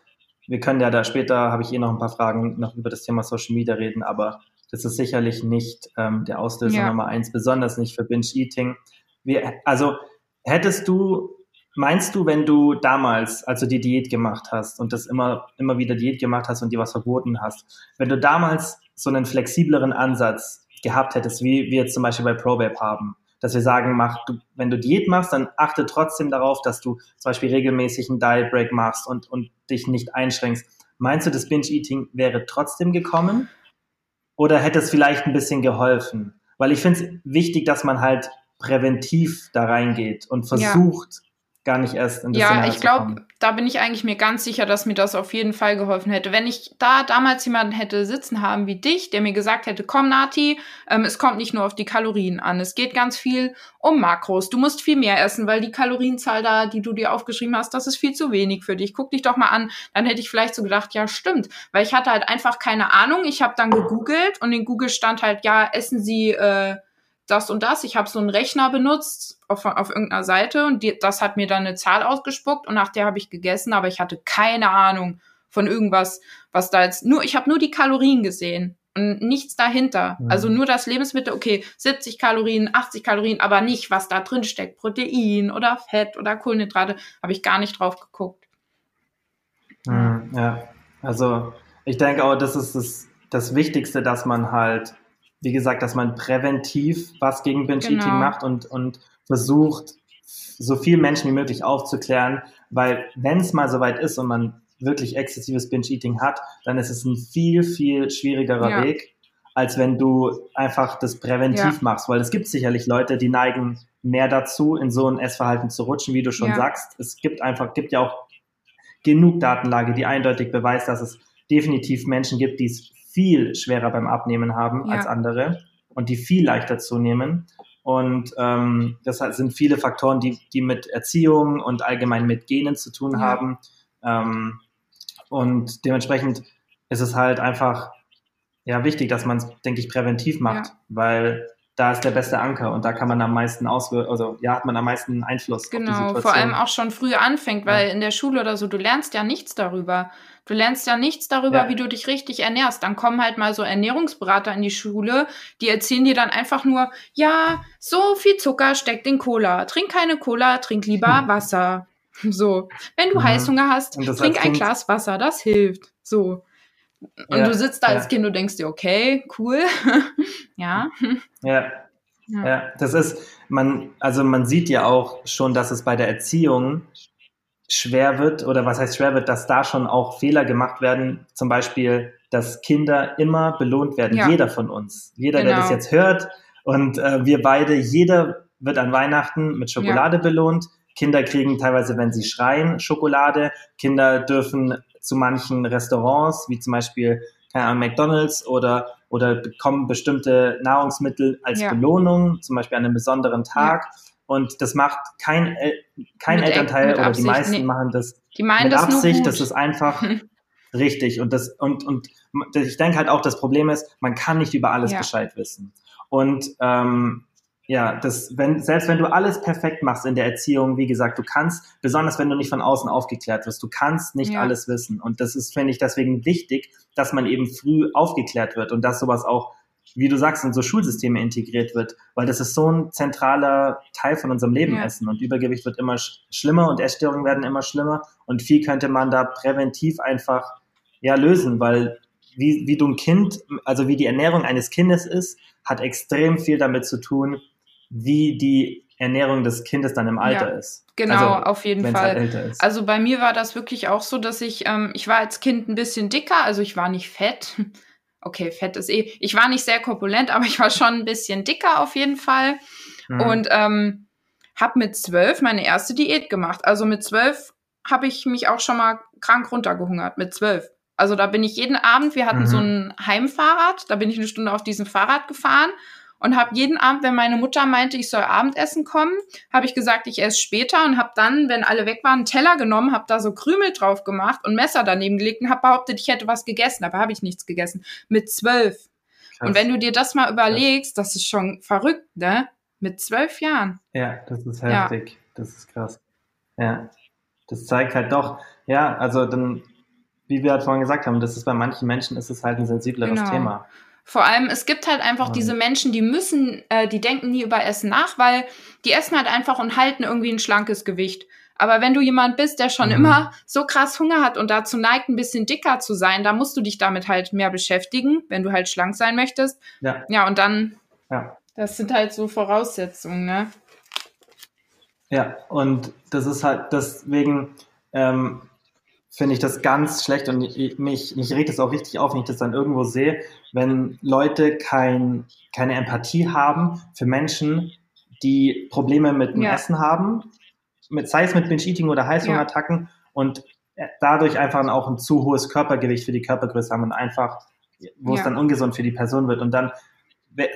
wir können ja da später, habe ich eh noch ein paar Fragen, noch über das Thema Social Media reden. Aber das ist sicherlich nicht ähm, der Auslöser ja. Nummer eins, besonders nicht für Binge-Eating. Also hättest du Meinst du, wenn du damals, also die Diät gemacht hast und das immer, immer wieder Diät gemacht hast und dir was verboten hast, wenn du damals so einen flexibleren Ansatz gehabt hättest, wie wir jetzt zum Beispiel bei ProBabe haben, dass wir sagen, mach, du, wenn du Diät machst, dann achte trotzdem darauf, dass du zum Beispiel regelmäßig einen Diet Break machst und, und dich nicht einschränkst. Meinst du, das Binge-Eating wäre trotzdem gekommen? Oder hätte es vielleicht ein bisschen geholfen? Weil ich finde es wichtig, dass man halt präventiv da reingeht und versucht, ja gar nicht erst in das Ja, ich glaube, da bin ich eigentlich mir ganz sicher, dass mir das auf jeden Fall geholfen hätte. Wenn ich da damals jemanden hätte sitzen haben wie dich, der mir gesagt hätte, komm Nati, ähm, es kommt nicht nur auf die Kalorien an, es geht ganz viel um Makros. Du musst viel mehr essen, weil die Kalorienzahl da, die du dir aufgeschrieben hast, das ist viel zu wenig für dich. Guck dich doch mal an. Dann hätte ich vielleicht so gedacht, ja stimmt, weil ich hatte halt einfach keine Ahnung. Ich habe dann gegoogelt und in Google stand halt, ja, essen Sie äh, das und das. Ich habe so einen Rechner benutzt auf, auf irgendeiner Seite und die, das hat mir dann eine Zahl ausgespuckt und nach der habe ich gegessen, aber ich hatte keine Ahnung von irgendwas, was da jetzt nur, ich habe nur die Kalorien gesehen und nichts dahinter. Mhm. Also nur das Lebensmittel, okay, 70 Kalorien, 80 Kalorien, aber nicht, was da drin steckt, Protein oder Fett oder Kohlenhydrate, habe ich gar nicht drauf geguckt. Mhm, ja, also ich denke auch, das ist das, das Wichtigste, dass man halt wie gesagt, dass man präventiv was gegen Binge-Eating genau. macht und, und versucht, so viel Menschen wie möglich aufzuklären, weil wenn es mal soweit ist und man wirklich exzessives Binge-Eating hat, dann ist es ein viel, viel schwierigerer ja. Weg, als wenn du einfach das präventiv ja. machst, weil es gibt sicherlich Leute, die neigen mehr dazu, in so ein Essverhalten zu rutschen, wie du schon ja. sagst. Es gibt einfach, gibt ja auch genug Datenlage, die eindeutig beweist, dass es definitiv Menschen gibt, die es viel schwerer beim Abnehmen haben ja. als andere und die viel leichter zunehmen. Und ähm, das sind viele Faktoren, die, die mit Erziehung und allgemein mit Genen zu tun ja. haben. Ähm, und dementsprechend ist es halt einfach ja wichtig, dass man es, denke ich, präventiv macht, ja. weil da ist der beste Anker und da kann man am meisten auswirken, also ja, hat man am meisten Einfluss. Genau, vor allem auch schon früh anfängt, weil ja. in der Schule oder so, du lernst ja nichts darüber. Du lernst ja nichts darüber, ja. wie du dich richtig ernährst. Dann kommen halt mal so Ernährungsberater in die Schule, die erzählen dir dann einfach nur, ja, so viel Zucker steckt in Cola. Trink keine Cola, trink lieber hm. Wasser. So, wenn du mhm. Heißhunger hast, trink ein Glas Wasser, das hilft. So. Und ja, du sitzt da als Kind und denkst dir, okay, cool. ja. ja. Ja. ja, das ist, man, also man sieht ja auch schon, dass es bei der Erziehung schwer wird, oder was heißt schwer wird, dass da schon auch Fehler gemacht werden, zum Beispiel, dass Kinder immer belohnt werden, ja. jeder von uns. Jeder, genau. der das genau. jetzt hört und äh, wir beide, jeder wird an Weihnachten mit Schokolade ja. belohnt. Kinder kriegen teilweise, wenn sie schreien, Schokolade. Kinder dürfen zu manchen Restaurants, wie zum Beispiel keine Ahnung, McDonalds oder, oder bekommen bestimmte Nahrungsmittel als ja. Belohnung, zum Beispiel an einem besonderen Tag. Ja. Und das macht kein, kein mit Elternteil oder Absicht, die meisten nee. machen das die meinen mit das Absicht. Das ist einfach richtig. Und das, und, und ich denke halt auch, das Problem ist, man kann nicht über alles ja. Bescheid wissen. Und ähm, ja, das, wenn, selbst wenn du alles perfekt machst in der Erziehung, wie gesagt, du kannst, besonders wenn du nicht von außen aufgeklärt wirst, du kannst nicht ja. alles wissen. Und das ist, finde ich, deswegen wichtig, dass man eben früh aufgeklärt wird und dass sowas auch, wie du sagst, in so Schulsysteme integriert wird, weil das ist so ein zentraler Teil von unserem Leben ja. essen und Übergewicht wird immer sch schlimmer und Essstörungen werden immer schlimmer und viel könnte man da präventiv einfach ja lösen, weil wie, wie du ein Kind, also wie die Ernährung eines Kindes ist, hat extrem viel damit zu tun, wie die Ernährung des Kindes dann im Alter ja, ist. Genau, also, auf jeden Fall. Halt also bei mir war das wirklich auch so, dass ich, ähm, ich war als Kind ein bisschen dicker, also ich war nicht fett. Okay, fett ist eh. Ich war nicht sehr korpulent, aber ich war schon ein bisschen dicker auf jeden Fall. Mhm. Und ähm, habe mit zwölf meine erste Diät gemacht. Also mit zwölf habe ich mich auch schon mal krank runtergehungert. Mit zwölf. Also da bin ich jeden Abend, wir hatten mhm. so ein Heimfahrrad, da bin ich eine Stunde auf diesem Fahrrad gefahren und habe jeden Abend, wenn meine Mutter meinte, ich soll Abendessen kommen, habe ich gesagt, ich esse später und habe dann, wenn alle weg waren, einen Teller genommen, habe da so Krümel drauf gemacht und Messer daneben gelegt und habe behauptet, ich hätte was gegessen, aber habe ich nichts gegessen. Mit zwölf. Und wenn du dir das mal überlegst, das ist schon verrückt, ne? Mit zwölf Jahren. Ja, das ist heftig. Ja. Das ist krass. Ja. Das zeigt halt doch, ja, also dann, wie wir halt vorhin gesagt haben, das ist bei manchen Menschen ist es halt ein sensibleres genau. Thema. Vor allem, es gibt halt einfach mhm. diese Menschen, die müssen, äh, die denken nie über Essen nach, weil die essen halt einfach und halten irgendwie ein schlankes Gewicht. Aber wenn du jemand bist, der schon mhm. immer so krass Hunger hat und dazu neigt, ein bisschen dicker zu sein, da musst du dich damit halt mehr beschäftigen, wenn du halt schlank sein möchtest. Ja, ja und dann, ja. das sind halt so Voraussetzungen, ne? Ja, und das ist halt deswegen, ähm, finde ich das ganz schlecht und ich, mich, mich regt es auch richtig auf, wenn ich das dann irgendwo sehe, wenn Leute kein, keine Empathie haben für Menschen, die Probleme mit dem ja. Essen haben, mit, sei es mit Binge-Eating oder Heißhungerattacken ja. und dadurch einfach auch ein zu hohes Körpergewicht für die Körpergröße haben und einfach, wo ja. es dann ungesund für die Person wird und dann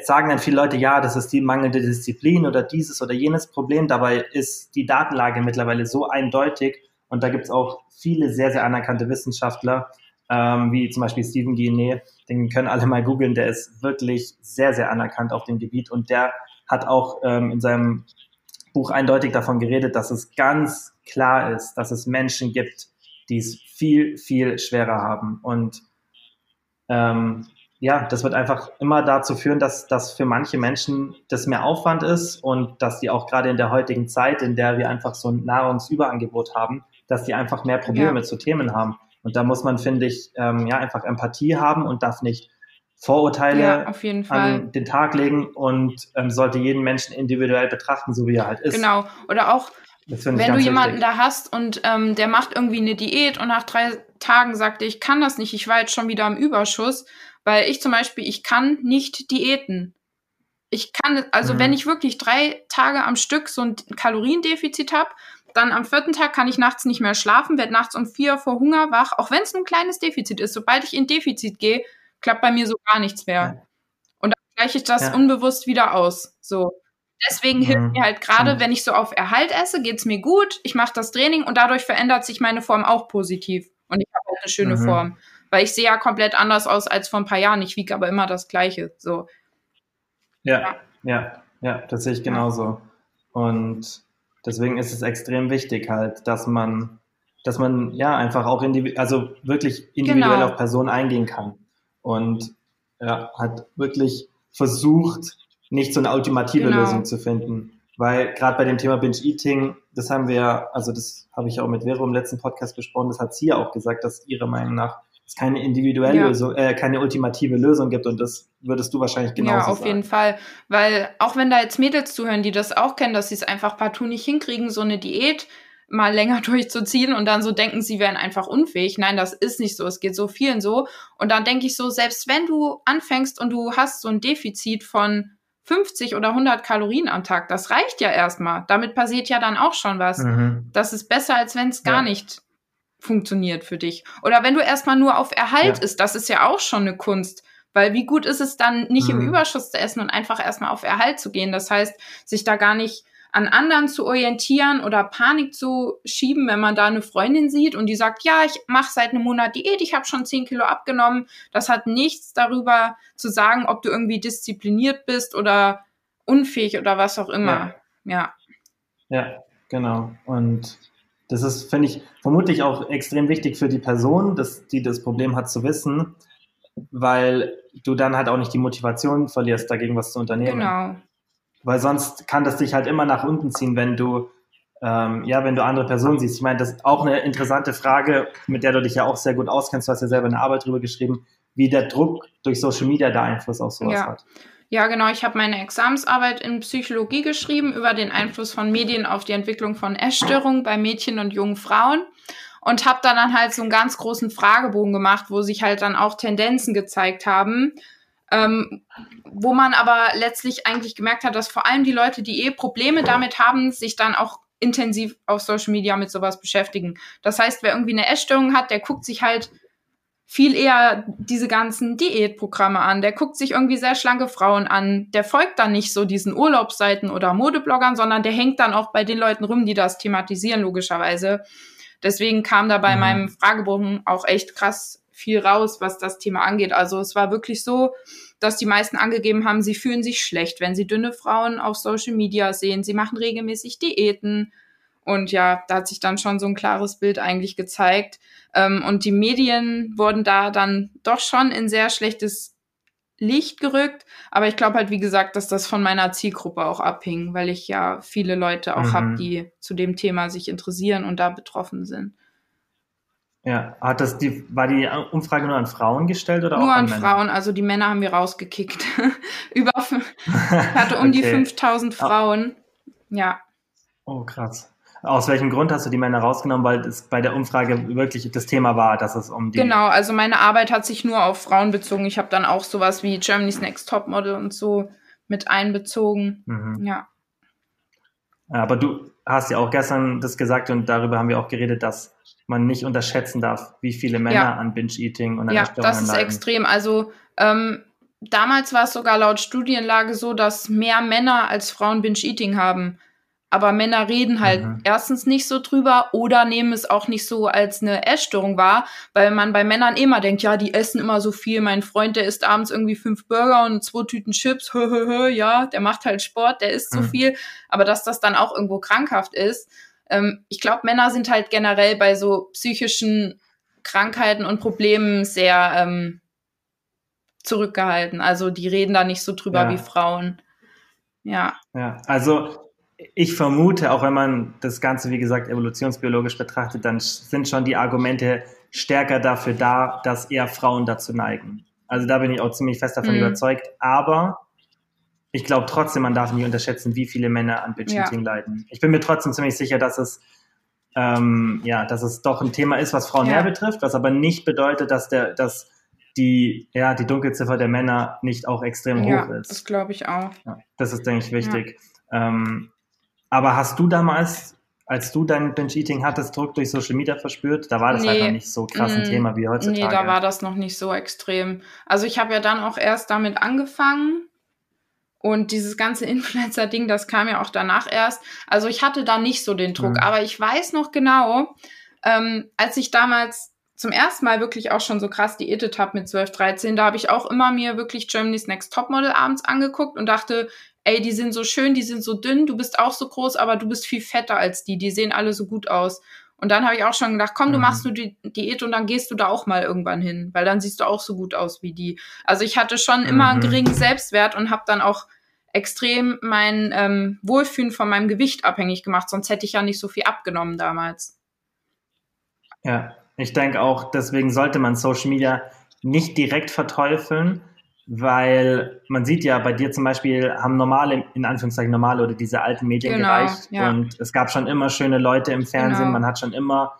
sagen dann viele Leute, ja, das ist die mangelnde Disziplin oder dieses oder jenes Problem. Dabei ist die Datenlage mittlerweile so eindeutig, und da gibt es auch viele sehr, sehr anerkannte Wissenschaftler, ähm, wie zum Beispiel Stephen Guinet, den können alle mal googeln, der ist wirklich sehr, sehr anerkannt auf dem Gebiet. Und der hat auch ähm, in seinem Buch eindeutig davon geredet, dass es ganz klar ist, dass es Menschen gibt, die es viel, viel schwerer haben. Und ähm, ja, das wird einfach immer dazu führen, dass das für manche Menschen das mehr Aufwand ist und dass die auch gerade in der heutigen Zeit, in der wir einfach so ein Nahrungsüberangebot haben, dass die einfach mehr Probleme ja. mit so Themen haben. Und da muss man, finde ich, ähm, ja, einfach Empathie haben und darf nicht Vorurteile ja, an den Tag legen und ähm, sollte jeden Menschen individuell betrachten, so wie er halt ist. Genau. Oder auch, wenn du jemanden wichtig. da hast und ähm, der macht irgendwie eine Diät und nach drei Tagen sagt, ich kann das nicht, ich war jetzt schon wieder im Überschuss, weil ich zum Beispiel, ich kann nicht diäten. Ich kann, also mhm. wenn ich wirklich drei Tage am Stück so ein Kaloriendefizit habe, dann am vierten Tag kann ich nachts nicht mehr schlafen, werde nachts um vier vor Hunger wach, auch wenn es ein kleines Defizit ist. Sobald ich in Defizit gehe, klappt bei mir so gar nichts mehr. Ja. Und dann gleiche ich das ja. unbewusst wieder aus. So. Deswegen mhm. hilft mir halt gerade, wenn ich so auf Erhalt esse, geht es mir gut, ich mache das Training und dadurch verändert sich meine Form auch positiv. Und ich habe halt eine schöne mhm. Form. Weil ich sehe ja komplett anders aus als vor ein paar Jahren. Ich wiege aber immer das Gleiche. So. Ja, ja, ja, ja das sehe ich genauso. Und deswegen ist es extrem wichtig halt, dass man, dass man ja einfach auch individuell, also wirklich individuell genau. auf Personen eingehen kann. Und ja, hat wirklich versucht, nicht so eine ultimative genau. Lösung zu finden. Weil gerade bei dem Thema Binge-Eating, das haben wir, also das habe ich auch mit Vero im letzten Podcast besprochen, das hat sie ja auch gesagt, dass ihrer Meinung nach es keine individuelle ja. Lösung, äh, keine ultimative Lösung gibt und das würdest du wahrscheinlich genauso sagen. Ja, auf sagen. jeden Fall, weil auch wenn da jetzt Mädels zuhören, die das auch kennen, dass sie es einfach partout nicht hinkriegen, so eine Diät mal länger durchzuziehen und dann so denken, sie wären einfach unfähig. Nein, das ist nicht so. Es geht so vielen so. Und dann denke ich so, selbst wenn du anfängst und du hast so ein Defizit von 50 oder 100 Kalorien am Tag, das reicht ja erstmal. Damit passiert ja dann auch schon was. Mhm. Das ist besser, als wenn es gar ja. nicht funktioniert für dich. Oder wenn du erstmal nur auf Erhalt ja. ist, das ist ja auch schon eine Kunst. Weil wie gut ist es dann, nicht mhm. im Überschuss zu essen und einfach erstmal auf Erhalt zu gehen? Das heißt, sich da gar nicht an anderen zu orientieren oder Panik zu schieben, wenn man da eine Freundin sieht und die sagt, ja, ich mache seit einem Monat Diät, ich habe schon 10 Kilo abgenommen. Das hat nichts darüber zu sagen, ob du irgendwie diszipliniert bist oder unfähig oder was auch immer. Ja, ja, ja genau. Und das ist, finde ich, vermutlich auch extrem wichtig für die Person, dass die das Problem hat zu wissen, weil du dann halt auch nicht die Motivation verlierst, dagegen was zu unternehmen. Genau. Weil sonst kann das dich halt immer nach unten ziehen, wenn du, ähm, ja, wenn du andere Personen siehst. Ich meine, das ist auch eine interessante Frage, mit der du dich ja auch sehr gut auskennst. Du hast ja selber eine Arbeit drüber geschrieben, wie der Druck durch Social Media da Einfluss auf sowas ja. hat. Ja, genau. Ich habe meine Examensarbeit in Psychologie geschrieben über den Einfluss von Medien auf die Entwicklung von Essstörungen bei Mädchen und jungen Frauen und habe dann, dann halt so einen ganz großen Fragebogen gemacht, wo sich halt dann auch Tendenzen gezeigt haben, ähm, wo man aber letztlich eigentlich gemerkt hat, dass vor allem die Leute, die eh Probleme damit haben, sich dann auch intensiv auf Social Media mit sowas beschäftigen. Das heißt, wer irgendwie eine Essstörung hat, der guckt sich halt viel eher diese ganzen Diätprogramme an. Der guckt sich irgendwie sehr schlanke Frauen an. Der folgt dann nicht so diesen Urlaubsseiten oder Modebloggern, sondern der hängt dann auch bei den Leuten rum, die das thematisieren, logischerweise. Deswegen kam da bei mhm. meinem Fragebogen auch echt krass viel raus, was das Thema angeht. Also es war wirklich so, dass die meisten angegeben haben, sie fühlen sich schlecht, wenn sie dünne Frauen auf Social Media sehen. Sie machen regelmäßig Diäten. Und ja, da hat sich dann schon so ein klares Bild eigentlich gezeigt. Ähm, und die Medien wurden da dann doch schon in sehr schlechtes Licht gerückt. Aber ich glaube halt, wie gesagt, dass das von meiner Zielgruppe auch abhing, weil ich ja viele Leute auch mhm. habe, die zu dem Thema sich interessieren und da betroffen sind. Ja, hat das die, war die Umfrage nur an Frauen gestellt oder nur auch an, an Frauen? Also die Männer haben wir rausgekickt. Über, hatte um okay. die 5000 Frauen. Ja. Oh, krass. Aus welchem Grund hast du die Männer rausgenommen? Weil es bei der Umfrage wirklich das Thema war, dass es um die. Genau, also meine Arbeit hat sich nur auf Frauen bezogen. Ich habe dann auch sowas wie Germany's Next Topmodel und so mit einbezogen. Mhm. Ja. Aber du hast ja auch gestern das gesagt und darüber haben wir auch geredet, dass man nicht unterschätzen darf, wie viele Männer ja. an Binge-Eating und an Ja, das ist leiden. extrem. Also ähm, damals war es sogar laut Studienlage so, dass mehr Männer als Frauen Binge-Eating haben. Aber Männer reden halt mhm. erstens nicht so drüber oder nehmen es auch nicht so als eine Essstörung wahr, weil man bei Männern immer denkt, ja, die essen immer so viel. Mein Freund, der isst abends irgendwie fünf Burger und zwei Tüten Chips. Hö, hö, hö, ja, der macht halt Sport, der isst mhm. so viel. Aber dass das dann auch irgendwo krankhaft ist. Ähm, ich glaube, Männer sind halt generell bei so psychischen Krankheiten und Problemen sehr ähm, zurückgehalten. Also die reden da nicht so drüber ja. wie Frauen. Ja. Ja, also ich vermute, auch wenn man das Ganze, wie gesagt, evolutionsbiologisch betrachtet, dann sind schon die Argumente stärker dafür da, dass eher Frauen dazu neigen. Also da bin ich auch ziemlich fest davon mhm. überzeugt. Aber ich glaube trotzdem, man darf nicht unterschätzen, wie viele Männer an Bitch-Eating ja. leiden. Ich bin mir trotzdem ziemlich sicher, dass es ähm, ja, dass es doch ein Thema ist, was Frauen ja. mehr betrifft, was aber nicht bedeutet, dass der, dass die, ja, die Dunkelziffer der Männer nicht auch extrem ja, hoch ist. Das glaube ich auch. Ja, das ist, denke ich, wichtig. Ähm, aber hast du damals als du dein Binge-Eating hattest, Druck durch Social Media verspürt, da war das nee, halt noch nicht so krass ein mm, Thema wie heutzutage. Nee, da war das noch nicht so extrem. Also ich habe ja dann auch erst damit angefangen und dieses ganze Influencer-Ding, das kam ja auch danach erst. Also ich hatte da nicht so den Druck, mhm. aber ich weiß noch genau, ähm, als ich damals zum ersten Mal wirklich auch schon so krass diätet habe mit 12, 13, da habe ich auch immer mir wirklich Germany's Next Topmodel abends angeguckt und dachte, ey, die sind so schön, die sind so dünn, du bist auch so groß, aber du bist viel fetter als die, die sehen alle so gut aus. Und dann habe ich auch schon gedacht, komm, du mhm. machst nur die Diät und dann gehst du da auch mal irgendwann hin, weil dann siehst du auch so gut aus wie die. Also ich hatte schon mhm. immer einen geringen Selbstwert und habe dann auch extrem mein ähm, Wohlfühlen von meinem Gewicht abhängig gemacht, sonst hätte ich ja nicht so viel abgenommen damals. Ja, ich denke auch, deswegen sollte man Social Media nicht direkt verteufeln, weil man sieht ja bei dir zum Beispiel haben normale, in Anführungszeichen normale oder diese alten Medien genau, gereicht ja. und es gab schon immer schöne Leute im Fernsehen, genau. man hat schon immer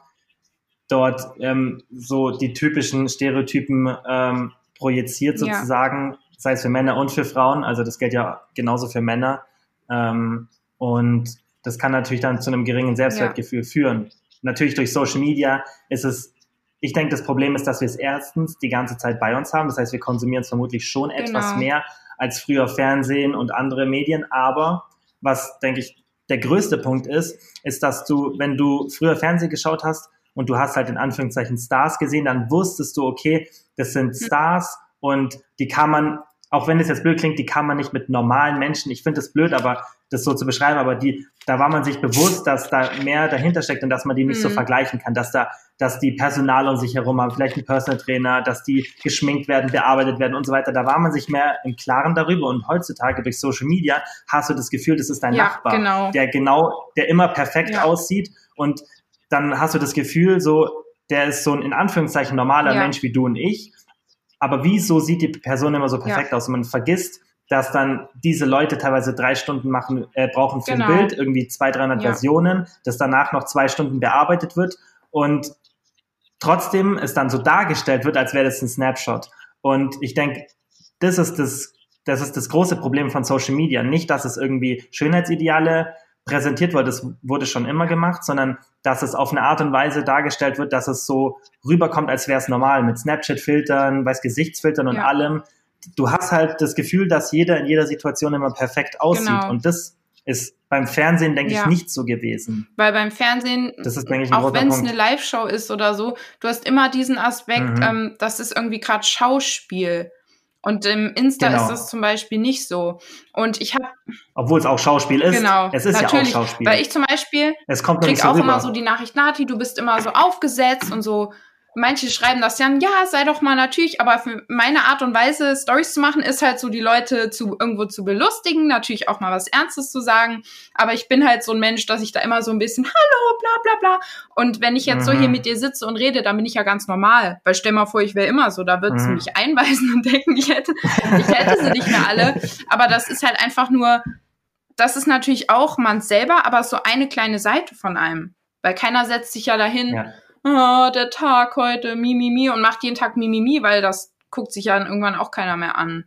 dort ähm, so die typischen Stereotypen ähm, projiziert sozusagen, ja. sei es für Männer und für Frauen, also das gilt ja genauso für Männer ähm, und das kann natürlich dann zu einem geringen Selbstwertgefühl ja. führen natürlich durch Social Media ist es, ich denke, das Problem ist, dass wir es erstens die ganze Zeit bei uns haben. Das heißt, wir konsumieren es vermutlich schon genau. etwas mehr als früher Fernsehen und andere Medien. Aber was, denke ich, der größte Punkt ist, ist, dass du, wenn du früher Fernsehen geschaut hast und du hast halt in Anführungszeichen Stars gesehen, dann wusstest du, okay, das sind hm. Stars und die kann man auch wenn es jetzt blöd klingt, die kann man nicht mit normalen Menschen, ich finde es blöd, aber das so zu beschreiben, aber die, da war man sich bewusst, dass da mehr dahinter steckt und dass man die nicht mhm. so vergleichen kann, dass da, dass die Personal um sich herum haben, vielleicht ein Personal Trainer, dass die geschminkt werden, bearbeitet werden und so weiter. Da war man sich mehr im Klaren darüber und heutzutage durch Social Media hast du das Gefühl, das ist dein ja, Nachbar, genau. der genau, der immer perfekt ja. aussieht und dann hast du das Gefühl, so, der ist so ein in Anführungszeichen normaler ja. Mensch wie du und ich aber wieso sieht die Person immer so perfekt aus? Und man vergisst, dass dann diese Leute teilweise drei Stunden machen, äh, brauchen für genau. ein Bild, irgendwie zwei, 300 ja. Versionen, das danach noch zwei Stunden bearbeitet wird und trotzdem es dann so dargestellt wird, als wäre das ein Snapshot. Und ich denke, das ist das, das ist das große Problem von Social Media. Nicht, dass es irgendwie Schönheitsideale präsentiert wird, das wurde schon immer gemacht, sondern dass es auf eine Art und Weise dargestellt wird, dass es so rüberkommt, als wäre es normal, mit Snapchat-Filtern, weiß Gesichtsfiltern und ja. allem. Du hast halt das Gefühl, dass jeder in jeder Situation immer perfekt aussieht. Genau. Und das ist beim Fernsehen, denke ja. ich, nicht so gewesen. Weil beim Fernsehen, das ist, denke ich, auch wenn es eine Live-Show ist oder so, du hast immer diesen Aspekt, mhm. ähm, das ist irgendwie gerade Schauspiel. Und im Insta genau. ist das zum Beispiel nicht so. Und ich habe. Obwohl es auch Schauspiel ist. Genau. Es ist natürlich, ja auch Schauspiel. Weil ich zum Beispiel es kommt krieg auch rüber. immer so die Nachricht, Nati, du bist immer so aufgesetzt und so manche schreiben das dann, ja, sei doch mal natürlich, aber für meine Art und Weise, Stories zu machen, ist halt so, die Leute zu irgendwo zu belustigen, natürlich auch mal was Ernstes zu sagen. Aber ich bin halt so ein Mensch, dass ich da immer so ein bisschen, hallo, bla bla bla. Und wenn ich jetzt mhm. so hier mhm. mit dir sitze und rede, dann bin ich ja ganz normal. Weil stell mal vor, ich wäre immer so, da würden sie mhm. mich einweisen und denken, ich hätte, ich hätte sie nicht mehr alle. Aber das ist halt einfach nur, das ist natürlich auch man selber, aber so eine kleine Seite von einem. Weil keiner setzt sich ja dahin. Ja oh, der Tag heute, Mimimi, mi, mi, und macht jeden Tag Mimimi, mi, weil das guckt sich ja irgendwann auch keiner mehr an.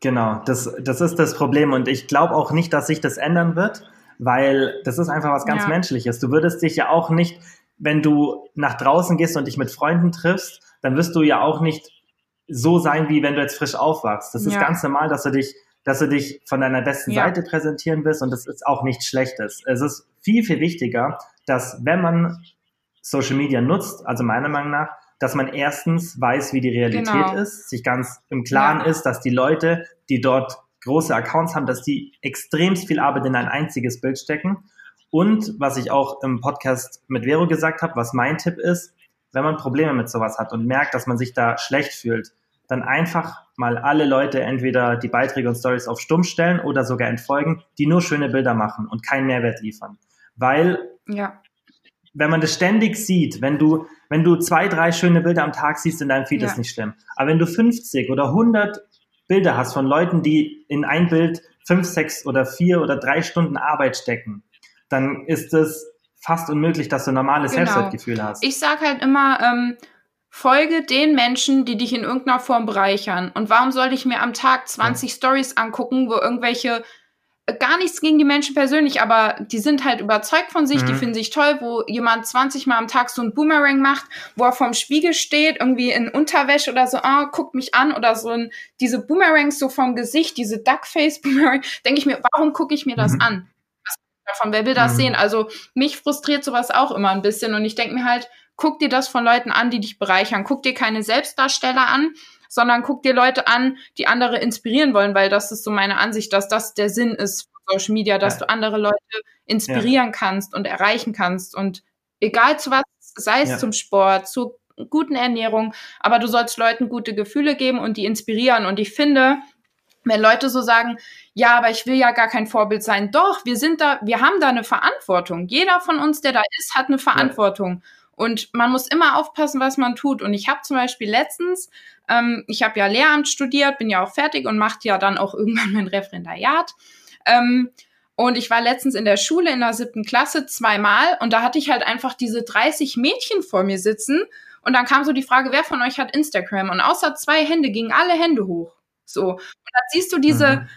Genau, das, das ist das Problem und ich glaube auch nicht, dass sich das ändern wird, weil das ist einfach was ganz ja. Menschliches. Du würdest dich ja auch nicht, wenn du nach draußen gehst und dich mit Freunden triffst, dann wirst du ja auch nicht so sein, wie wenn du jetzt frisch aufwachst. Das ist ja. ganz normal, dass du dich, dass du dich von deiner besten ja. Seite präsentieren willst und das ist auch nichts Schlechtes. Es ist viel, viel wichtiger, dass wenn man Social Media nutzt, also meiner Meinung nach, dass man erstens weiß, wie die Realität genau. ist, sich ganz im Klaren ja. ist, dass die Leute, die dort große Accounts haben, dass die extremst viel Arbeit in ein einziges Bild stecken. Und was ich auch im Podcast mit Vero gesagt habe, was mein Tipp ist, wenn man Probleme mit sowas hat und merkt, dass man sich da schlecht fühlt, dann einfach mal alle Leute entweder die Beiträge und Stories auf Stumm stellen oder sogar entfolgen, die nur schöne Bilder machen und keinen Mehrwert liefern. Weil ja wenn man das ständig sieht, wenn du, wenn du zwei, drei schöne Bilder am Tag siehst in deinem Feed, ja. ist nicht schlimm. Aber wenn du 50 oder 100 Bilder hast von Leuten, die in ein Bild fünf, sechs oder vier oder drei Stunden Arbeit stecken, dann ist es fast unmöglich, dass du ein normales genau. Selbstwertgefühl hast. Ich sag halt immer, ähm, folge den Menschen, die dich in irgendeiner Form bereichern. Und warum sollte ich mir am Tag 20 ja. Stories angucken, wo irgendwelche gar nichts gegen die Menschen persönlich, aber die sind halt überzeugt von sich, Mhm. die finden sich toll, wo jemand 20 Mal am Tag so ein Boomerang macht, wo er vorm Spiegel steht, irgendwie in Unterwäsche oder so, ah, guckt mich an oder so ein, diese Boomerangs so vom Gesicht, diese Duckface-Boomerang, denke ich mir, warum gucke ich mir das Mhm. an? Was davon, wer will das Mhm. sehen? Also mich frustriert sowas auch immer ein bisschen und ich denke mir halt, guck dir das von Leuten an, die dich bereichern. Guck dir keine Selbstdarsteller an, sondern guck dir Leute an, die andere inspirieren wollen, weil das ist so meine Ansicht, dass das der Sinn ist von Social Media, dass Ja. du andere Leute inspirieren kannst und erreichen kannst und egal zu was, sei es Ja. zum Sport, zur guten Ernährung, aber du sollst Leuten gute Gefühle geben und die inspirieren und ich finde, wenn Leute so sagen, ja, aber ich will ja gar kein Vorbild sein. Doch, wir sind da, wir haben da eine Verantwortung. Jeder von uns, der da ist, hat eine Verantwortung. Und man muss immer aufpassen, was man tut. Und ich habe zum Beispiel letztens, ähm, ich habe ja Lehramt studiert, bin ja auch fertig und machte ja dann auch irgendwann mein Referendariat. Ähm, und ich war letztens in der Schule in der siebten Klasse zweimal und da hatte ich halt einfach diese 30 Mädchen vor mir sitzen. Und dann kam so die Frage, wer von euch hat Instagram? Und außer zwei Hände gingen alle Hände hoch. So. Und dann siehst du diese, Mhm.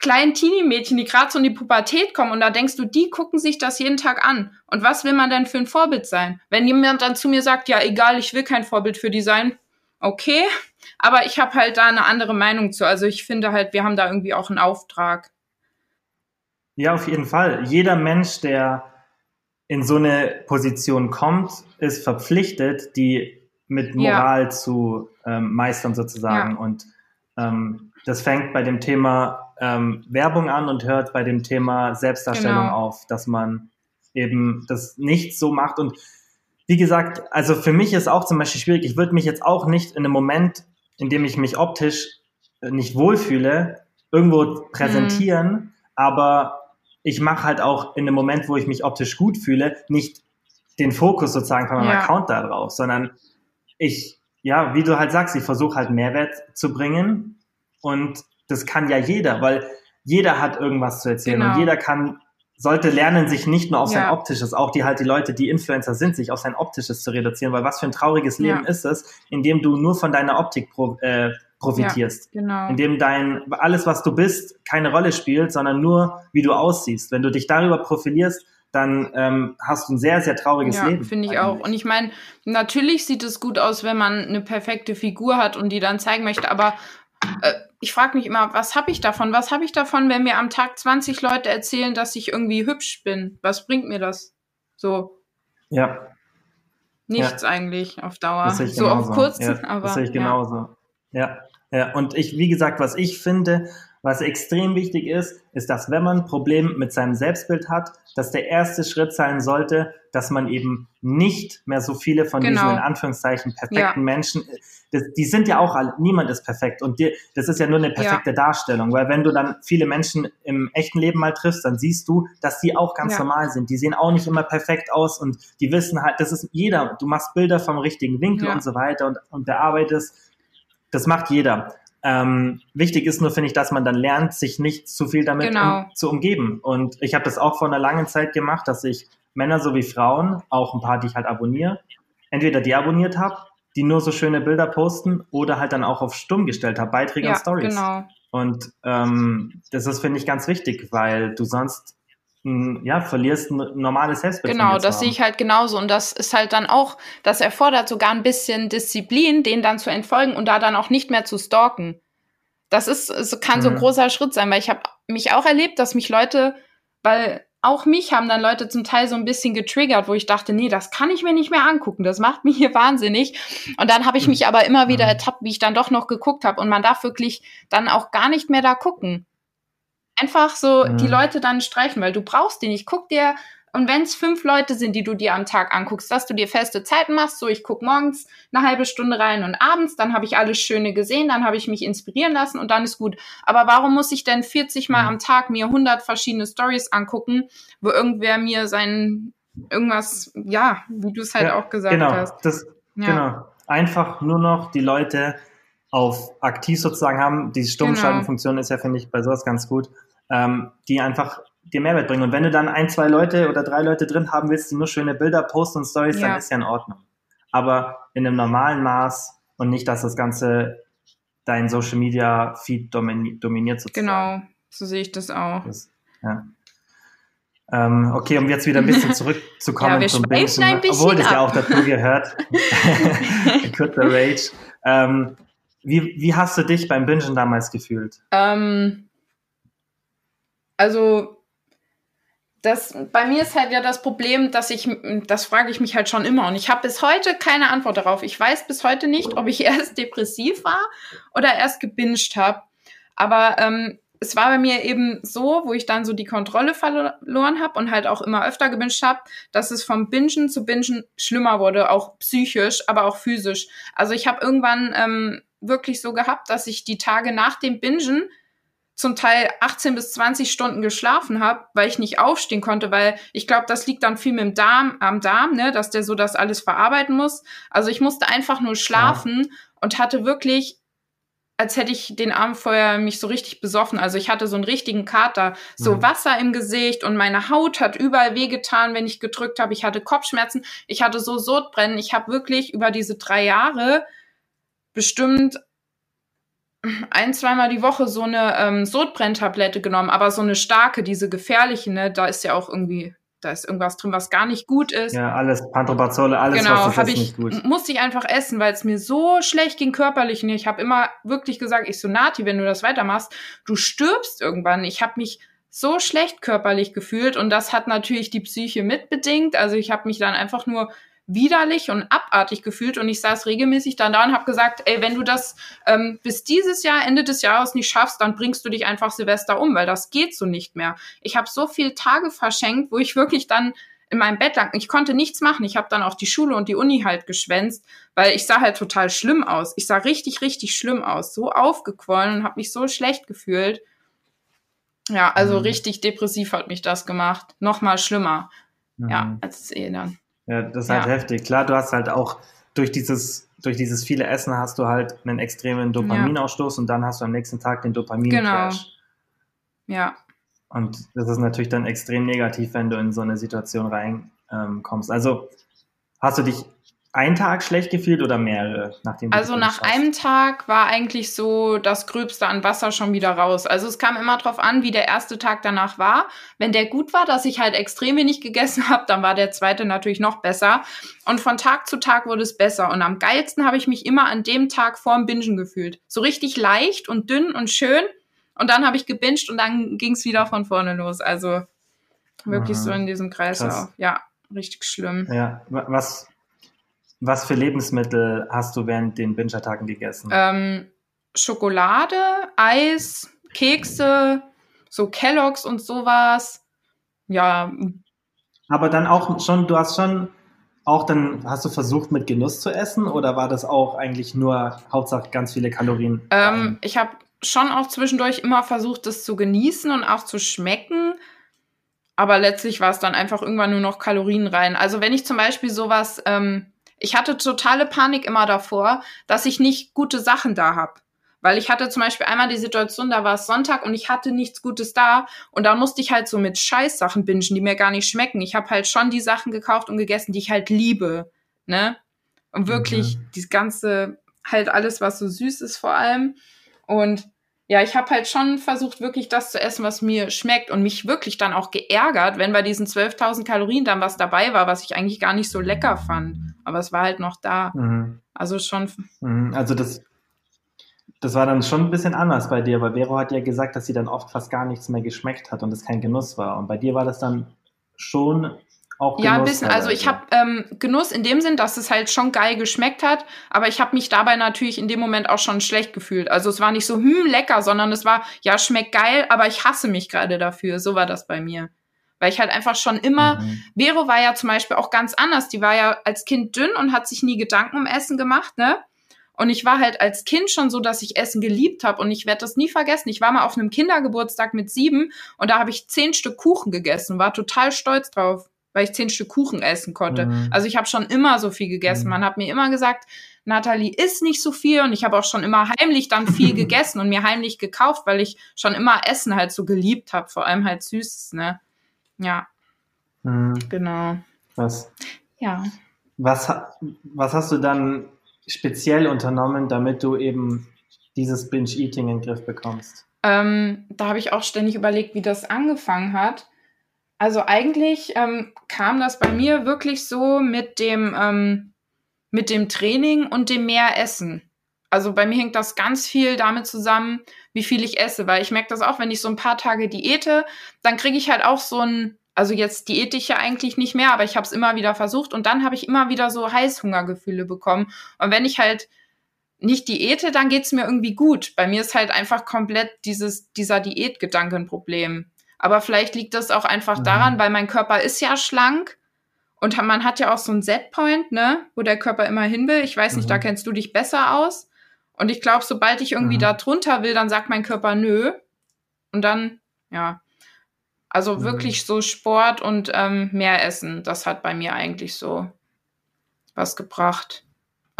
Kleinen Teenie-Mädchen, die gerade so in die Pubertät kommen und da denkst du, die gucken sich das jeden Tag an. Und was will man denn für ein Vorbild sein? Wenn jemand dann zu mir sagt, ja, egal, ich will kein Vorbild für die sein, okay, aber ich habe halt da eine andere Meinung zu. Also ich finde halt, wir haben da irgendwie auch einen Auftrag. Ja, auf jeden Fall. Jeder Mensch, der in so eine Position kommt, ist verpflichtet, die mit Ja. Moral zu ähm, meistern sozusagen. Ja. Und ähm, das fängt bei dem Thema ähm, Werbung an und hört bei dem Thema Selbstdarstellung Genau. auf, dass man eben das nicht so macht. Und wie gesagt, also für mich ist auch zum Beispiel schwierig, ich würde mich jetzt auch nicht in einem Moment, in dem ich mich optisch äh, nicht wohlfühle, irgendwo präsentieren, aber ich mache halt auch in dem Moment, wo ich mich optisch gut fühle, nicht den Fokus sozusagen von meinem Ja. Account da drauf, sondern ich, ja, wie du halt sagst, ich versuche halt Mehrwert zu bringen und das kann ja jeder, weil jeder hat irgendwas zu erzählen Genau. und jeder kann, sollte lernen, sich nicht nur auf sein Ja. Optisches, auch die halt die Leute, die Influencer sind, sich auf sein Optisches zu reduzieren, weil was für ein trauriges Leben Ja. ist es, in dem du nur von deiner Optik pro, äh, profitierst Genau. in dem dein alles, was du bist, keine Rolle spielt, sondern nur, wie du aussiehst. Wenn du dich darüber profilierst, dann ähm, hast du ein sehr, sehr trauriges Ja, Leben. finde ich eigentlich. auch. Und ich meine, natürlich sieht es gut aus, wenn man eine perfekte Figur hat und die dann zeigen möchte, aber äh, ich frage mich immer, was habe ich davon? Was habe ich davon, wenn mir am Tag 20 Leute erzählen, dass ich irgendwie hübsch bin? Was bringt mir das? So, ja, nichts eigentlich auf Dauer. das sehe ich so genauso. auf kurz, ja, aber das sehe ich ja. genauso. Ja. ja, und ich, wie gesagt, was ich finde, was extrem wichtig ist, ist, dass wenn man ein Problem mit seinem Selbstbild hat, dass der erste Schritt sein sollte, dass man eben nicht mehr so viele von Genau. diesen in Anführungszeichen perfekten Ja. Menschen, das, die sind ja auch alle, niemand ist perfekt und dir, das ist ja nur eine perfekte Darstellung, weil wenn du dann viele Menschen im echten Leben mal triffst, dann siehst du, dass die auch ganz Ja. normal sind. Die sehen auch nicht immer perfekt aus und die wissen halt, das ist jeder, du machst Bilder vom richtigen Winkel Ja. und so weiter und, und bearbeitest, das macht jeder. Ähm, wichtig ist nur, finde ich, dass man dann lernt, sich nicht zu viel damit Genau. um, zu umgeben. Und ich habe das auch vor einer langen Zeit gemacht, dass ich Männer sowie Frauen, auch ein paar, die ich halt abonniere, entweder deabonniert habe, die nur so schöne Bilder posten oder halt dann auch auf stumm gestellt habe, Beiträge Ja, und Stories. genau. Und ähm, das ist, finde ich, ganz wichtig, weil du sonst ja, verlierst ein normales von Genau, das haben. sehe ich halt genauso. Und das ist halt dann auch, das erfordert sogar ein bisschen Disziplin, den dann zu entfolgen und da dann auch nicht mehr zu stalken. Das ist, es kann so ein Mhm. großer Schritt sein, weil ich habe mich auch erlebt, dass mich Leute, weil auch mich haben dann Leute zum Teil so ein bisschen getriggert, wo ich dachte, nee, das kann ich mir nicht mehr angucken, das macht mich hier wahnsinnig. Und dann habe ich mich aber immer wieder Mhm. ertappt, wie ich dann doch noch geguckt habe. Und man darf wirklich dann auch gar nicht mehr da gucken. Einfach so Mhm. die Leute dann streichen, weil du brauchst die nicht. Guck dir, und wenn es fünf Leute sind, die du dir am Tag anguckst, dass du dir feste Zeiten machst, so ich guck morgens eine halbe Stunde rein und abends, dann habe ich alles Schöne gesehen, dann habe ich mich inspirieren lassen und dann ist gut. Aber warum muss ich denn 40 Mal Mhm. am Tag mir 100 verschiedene Stories angucken, wo irgendwer mir sein irgendwas, ja, wie du es halt Ja, auch gesagt genau, hast. Das, Ja. Genau. Einfach nur noch die Leute auf aktiv sozusagen haben. Die Stummschaltenfunktion ist ja, finde ich, bei sowas ganz gut, ähm, die einfach dir Mehrwert bringen. Und wenn du dann ein, zwei Leute oder drei Leute drin haben willst, die nur schöne Bilder posten und Stories, Ja. dann ist ja in Ordnung. Aber in einem normalen Maß und nicht, dass das Ganze dein Social Media Feed domini dominiert sozusagen. Genau. So sehe ich das auch. Das, ja. Ähm, okay, um jetzt wieder ein bisschen zurückzukommen ja, wir zum Bingen, ein bisschen obwohl das ja auch dazu gehört. The Rage. Ähm, wie, wie hast du dich beim Bingen damals gefühlt? Ähm, also das, bei mir ist halt ja das Problem, dass ich, das frage ich mich halt schon immer und ich habe bis heute keine Antwort darauf. Ich weiß bis heute nicht, ob ich erst depressiv war oder erst gebinged habe. Aber ähm, es war bei mir eben so, wo ich dann so die Kontrolle verloren habe und halt auch immer öfter gebinged habe, dass es vom Bingen zu Bingen schlimmer wurde, auch psychisch, aber auch physisch. Also ich habe irgendwann ähm, wirklich so gehabt, dass ich die Tage nach dem Bingen zum Teil 18 bis 20 Stunden geschlafen habe, weil ich nicht aufstehen konnte, weil ich glaube, das liegt dann viel mit dem Darm, am Darm, ne, dass der so das alles verarbeiten muss. Also ich musste einfach nur schlafen ja. und hatte wirklich als hätte ich den Abend vorher mich so richtig besoffen. Also ich hatte so einen richtigen Kater, so mhm. Wasser im Gesicht und meine Haut hat überall wehgetan, wenn ich gedrückt habe. Ich hatte Kopfschmerzen, ich hatte so Sodbrennen. Ich habe wirklich über diese drei Jahre bestimmt ein, zweimal die Woche so eine ähm, Sodbrenntablette genommen, aber so eine starke, diese gefährliche, ne, da ist ja auch irgendwie, da ist irgendwas drin, was gar nicht gut ist. Ja, alles, Pantobazole, alles, genau, was ist ich, nicht gut. Musste ich einfach essen, weil es mir so schlecht ging körperlich. Und ich habe immer wirklich gesagt, ich so, Nati, wenn du das weitermachst, du stirbst irgendwann. Ich habe mich so schlecht körperlich gefühlt und das hat natürlich die Psyche mitbedingt. Also ich habe mich dann einfach nur widerlich und abartig gefühlt und ich saß regelmäßig dann da und habe gesagt, ey, wenn du das ähm, bis dieses Jahr, Ende des Jahres nicht schaffst, dann bringst du dich einfach Silvester um, weil das geht so nicht mehr. Ich habe so viel Tage verschenkt, wo ich wirklich dann in meinem Bett lag. Ich konnte nichts machen. Ich habe dann auch die Schule und die Uni halt geschwänzt, weil ich sah halt total schlimm aus. Ich sah richtig, richtig schlimm aus. So aufgequollen und habe mich so schlecht gefühlt. Ja, also mhm. richtig depressiv hat mich das gemacht. Nochmal schlimmer. Mhm. Ja, als es eh dann. Ja, das ist halt ja. heftig. Klar, du hast halt auch durch dieses, durch dieses viele Essen hast du halt einen extremen Dopaminausstoß ja. und dann hast du am nächsten Tag den Dopamin-Crash. Genau. Ja. Und das ist natürlich dann extrem negativ, wenn du in so eine Situation reinkommst. Ähm, also hast du dich einen Tag schlecht gefühlt oder mehrere? Nachdem also nach einem Tag war eigentlich so das Gröbste an Wasser schon wieder raus. Also es kam immer drauf an, wie der erste Tag danach war. Wenn der gut war, dass ich halt extrem wenig gegessen habe, dann war der zweite natürlich noch besser. Und von Tag zu Tag wurde es besser. Und am geilsten habe ich mich immer an dem Tag vorm Bingen gefühlt. So richtig leicht und dünn und schön. Und dann habe ich gebinged und dann ging es wieder von vorne los. Also wirklich Aha. so in diesem Kreislauf. Ja, richtig schlimm. Ja, was was für Lebensmittel hast du während den Binge-Attacken gegessen? Ähm, Schokolade, Eis, Kekse, so Kelloggs und sowas. Ja. Aber dann auch schon, du hast schon auch dann, hast du versucht mit Genuss zu essen oder war das auch eigentlich nur Hauptsache ganz viele Kalorien? Ähm, ich habe schon auch zwischendurch immer versucht, das zu genießen und auch zu schmecken. Aber letztlich war es dann einfach irgendwann nur noch Kalorien rein. Also wenn ich zum Beispiel sowas ähm, ich hatte totale Panik immer davor, dass ich nicht gute Sachen da habe. Weil ich hatte zum Beispiel einmal die Situation, da war es Sonntag und ich hatte nichts Gutes da und da musste ich halt so mit Scheißsachen bingen, die mir gar nicht schmecken. Ich habe halt schon die Sachen gekauft und gegessen, die ich halt liebe, ne? Und wirklich mhm. das ganze, halt alles, was so süß ist vor allem. Und ja, ich habe halt schon versucht, wirklich das zu essen, was mir schmeckt und mich wirklich dann auch geärgert, wenn bei diesen 12.000 Kalorien dann was dabei war, was ich eigentlich gar nicht so lecker fand. Aber es war halt noch da. Mhm. Also schon. Mhm. Also das, das war dann schon ein bisschen anders bei dir, weil Vero hat ja gesagt, dass sie dann oft fast gar nichts mehr geschmeckt hat und es kein Genuss war. Und bei dir war das dann schon auch Genuss ja, ein bisschen. Also ich habe ähm, Genuss in dem Sinn, dass es halt schon geil geschmeckt hat, aber ich habe mich dabei natürlich in dem Moment auch schon schlecht gefühlt. Also es war nicht so, hm, lecker, sondern es war, ja, schmeckt geil, aber ich hasse mich gerade dafür. So war das bei mir. Weil ich halt einfach schon immer, mhm. Vero war ja zum Beispiel auch ganz anders. Die war ja als Kind dünn und hat sich nie Gedanken um Essen gemacht, ne? Und ich war halt als Kind schon so, dass ich Essen geliebt habe. Und ich werde das nie vergessen. Ich war mal auf einem Kindergeburtstag mit sieben und da habe ich zehn Stück Kuchen gegessen, war total stolz drauf weil ich zehn Stück Kuchen essen konnte. Mhm. Also ich habe schon immer so viel gegessen. Mhm. Man hat mir immer gesagt, Nathalie isst nicht so viel und ich habe auch schon immer heimlich dann viel gegessen und mir heimlich gekauft, weil ich schon immer Essen halt so geliebt habe, vor allem halt Süßes, ne? Ja. Mhm. Genau. Was? Ja. Was, was hast du dann speziell unternommen, damit du eben dieses Binge-Eating in den Griff bekommst? Ähm, da habe ich auch ständig überlegt, wie das angefangen hat. Also eigentlich ähm, kam das bei mir wirklich so mit dem, ähm, mit dem Training und dem mehr Essen. Also bei mir hängt das ganz viel damit zusammen, wie viel ich esse, weil ich merke das auch, wenn ich so ein paar Tage diete, dann kriege ich halt auch so ein, also jetzt diete ich ja eigentlich nicht mehr, aber ich habe es immer wieder versucht und dann habe ich immer wieder so Heißhungergefühle bekommen. Und wenn ich halt nicht diete, dann geht's mir irgendwie gut. Bei mir ist halt einfach komplett dieses, dieser Diätgedanke ein Problem. Aber vielleicht liegt das auch einfach mhm. daran, weil mein Körper ist ja schlank und man hat ja auch so ein Setpoint, ne, wo der Körper immer hin will. Ich weiß nicht, mhm. da kennst du dich besser aus. Und ich glaube, sobald ich irgendwie mhm. da drunter will, dann sagt mein Körper nö. Und dann, ja. Also mhm. wirklich so Sport und ähm, mehr Essen, das hat bei mir eigentlich so was gebracht.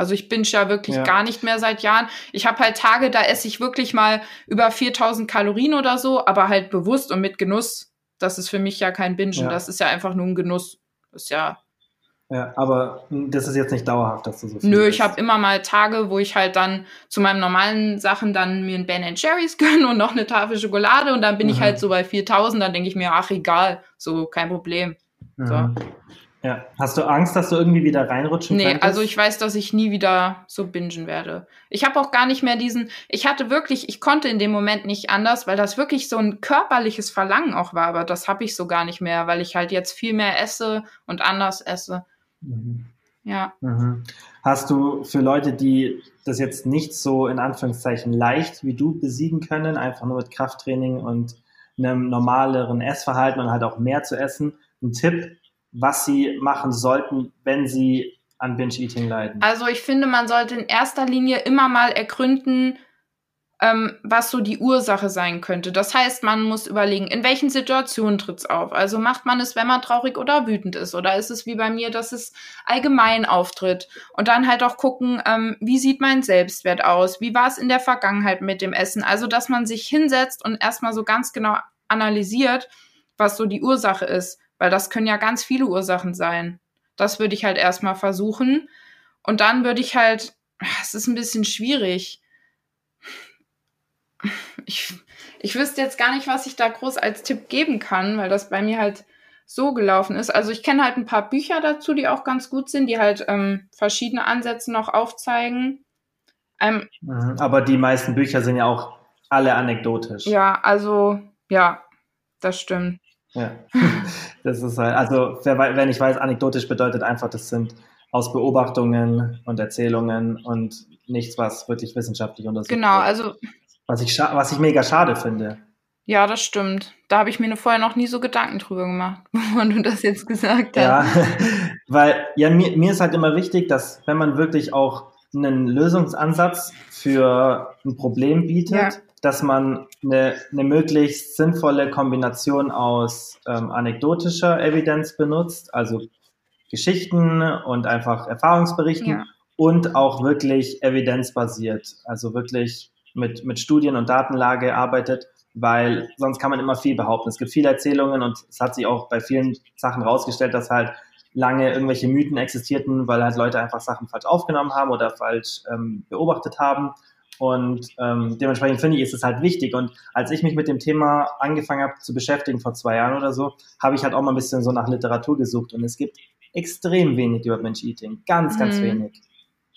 Also ich binge ja wirklich ja. gar nicht mehr seit Jahren. Ich habe halt Tage, da esse ich wirklich mal über 4000 Kalorien oder so, aber halt bewusst und mit Genuss. Das ist für mich ja kein Bingen, ja. das ist ja einfach nur ein Genuss. Das ist ja ja, aber das ist jetzt nicht dauerhaft, dass du so viel Nö, ich habe immer mal Tage, wo ich halt dann zu meinen normalen Sachen dann mir ein Ben Jerry's gönne und noch eine Tafel Schokolade und dann bin mhm. ich halt so bei 4000, dann denke ich mir, ach egal, so kein Problem. Mhm. So. Ja, hast du Angst, dass du irgendwie wieder reinrutschen Nee, könntest? also ich weiß, dass ich nie wieder so bingen werde. Ich habe auch gar nicht mehr diesen, ich hatte wirklich, ich konnte in dem Moment nicht anders, weil das wirklich so ein körperliches Verlangen auch war, aber das habe ich so gar nicht mehr, weil ich halt jetzt viel mehr esse und anders esse. Mhm. Ja. Mhm. Hast du für Leute, die das jetzt nicht so in Anführungszeichen leicht wie du besiegen können, einfach nur mit Krafttraining und einem normaleren Essverhalten und halt auch mehr zu essen, einen Tipp, was sie machen sollten, wenn sie an Binge-Eating leiden? Also ich finde, man sollte in erster Linie immer mal ergründen, ähm, was so die Ursache sein könnte. Das heißt, man muss überlegen, in welchen Situationen tritt es auf. Also macht man es, wenn man traurig oder wütend ist, oder ist es wie bei mir, dass es allgemein auftritt? Und dann halt auch gucken, ähm, wie sieht mein Selbstwert aus? Wie war es in der Vergangenheit mit dem Essen? Also, dass man sich hinsetzt und erstmal so ganz genau analysiert, was so die Ursache ist, weil das können ja ganz viele Ursachen sein. Das würde ich halt erstmal versuchen. Und dann würde ich halt, es ist ein bisschen schwierig ich, ich wüsste jetzt gar nicht, was ich da groß als Tipp geben kann, weil das bei mir halt so gelaufen ist. Also ich kenne halt ein paar Bücher dazu, die auch ganz gut sind, die halt ähm, verschiedene Ansätze noch aufzeigen. Ähm, mhm, Aber die meisten Bücher sind ja auch alle anekdotisch. Ja, also ja, das stimmt. Ja, das ist halt, also wenn ich weiß, anekdotisch bedeutet einfach, das sind aus Beobachtungen und Erzählungen und nichts, was wirklich wissenschaftlich untersucht Genau, also was ich, was ich mega schade finde. Ja, das stimmt. Da habe ich mir vorher noch nie so Gedanken drüber gemacht, bevor du das jetzt gesagt hast. Ja, weil ja, mir, mir ist halt immer wichtig, dass wenn man wirklich auch einen Lösungsansatz für ein Problem bietet, ja. Dass man eine, eine möglichst sinnvolle Kombination aus ähm, anekdotischer Evidenz benutzt, also Geschichten und einfach Erfahrungsberichten ja. und auch wirklich evidenzbasiert, also wirklich mit, mit Studien und Datenlage arbeitet, weil sonst kann man immer viel behaupten. Es gibt viele Erzählungen und es hat sich auch bei vielen Sachen rausgestellt, dass halt lange irgendwelche Mythen existierten, weil halt Leute einfach Sachen falsch aufgenommen haben oder falsch ähm, beobachtet haben. Und ähm, dementsprechend finde ich, ist es halt wichtig. Und als ich mich mit dem Thema angefangen habe zu beschäftigen, vor zwei Jahren oder so, habe ich halt auch mal ein bisschen so nach Literatur gesucht. Und es gibt extrem wenig über Mensch Eating. Ganz, ganz mhm. wenig.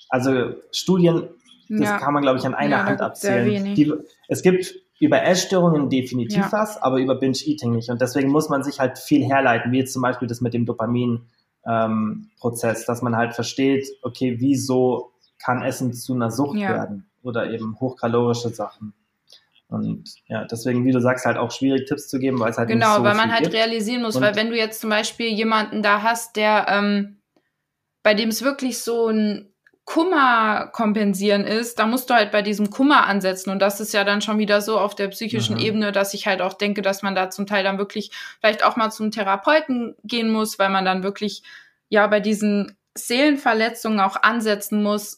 Also Studien das ja. kann man, glaube ich, an einer ja, Hand abzählen. Die, es gibt über Essstörungen definitiv ja. was, aber über Binge-Eating nicht. Und deswegen muss man sich halt viel herleiten, wie jetzt zum Beispiel das mit dem Dopamin-Prozess, ähm, dass man halt versteht, okay, wieso kann Essen zu einer Sucht werden oder eben hochkalorische Sachen. Und ja, deswegen, wie du sagst, halt auch schwierig Tipps zu geben, weil es halt genau, nicht so weil man halt gibt. realisieren muss, Und weil wenn du jetzt zum Beispiel jemanden da hast, der ähm, bei dem es wirklich so ein Kummer kompensieren ist, da musst du halt bei diesem Kummer ansetzen. Und das ist ja dann schon wieder so auf der psychischen mhm. Ebene, dass ich halt auch denke, dass man da zum Teil dann wirklich vielleicht auch mal zum Therapeuten gehen muss, weil man dann wirklich ja bei diesen Seelenverletzungen auch ansetzen muss.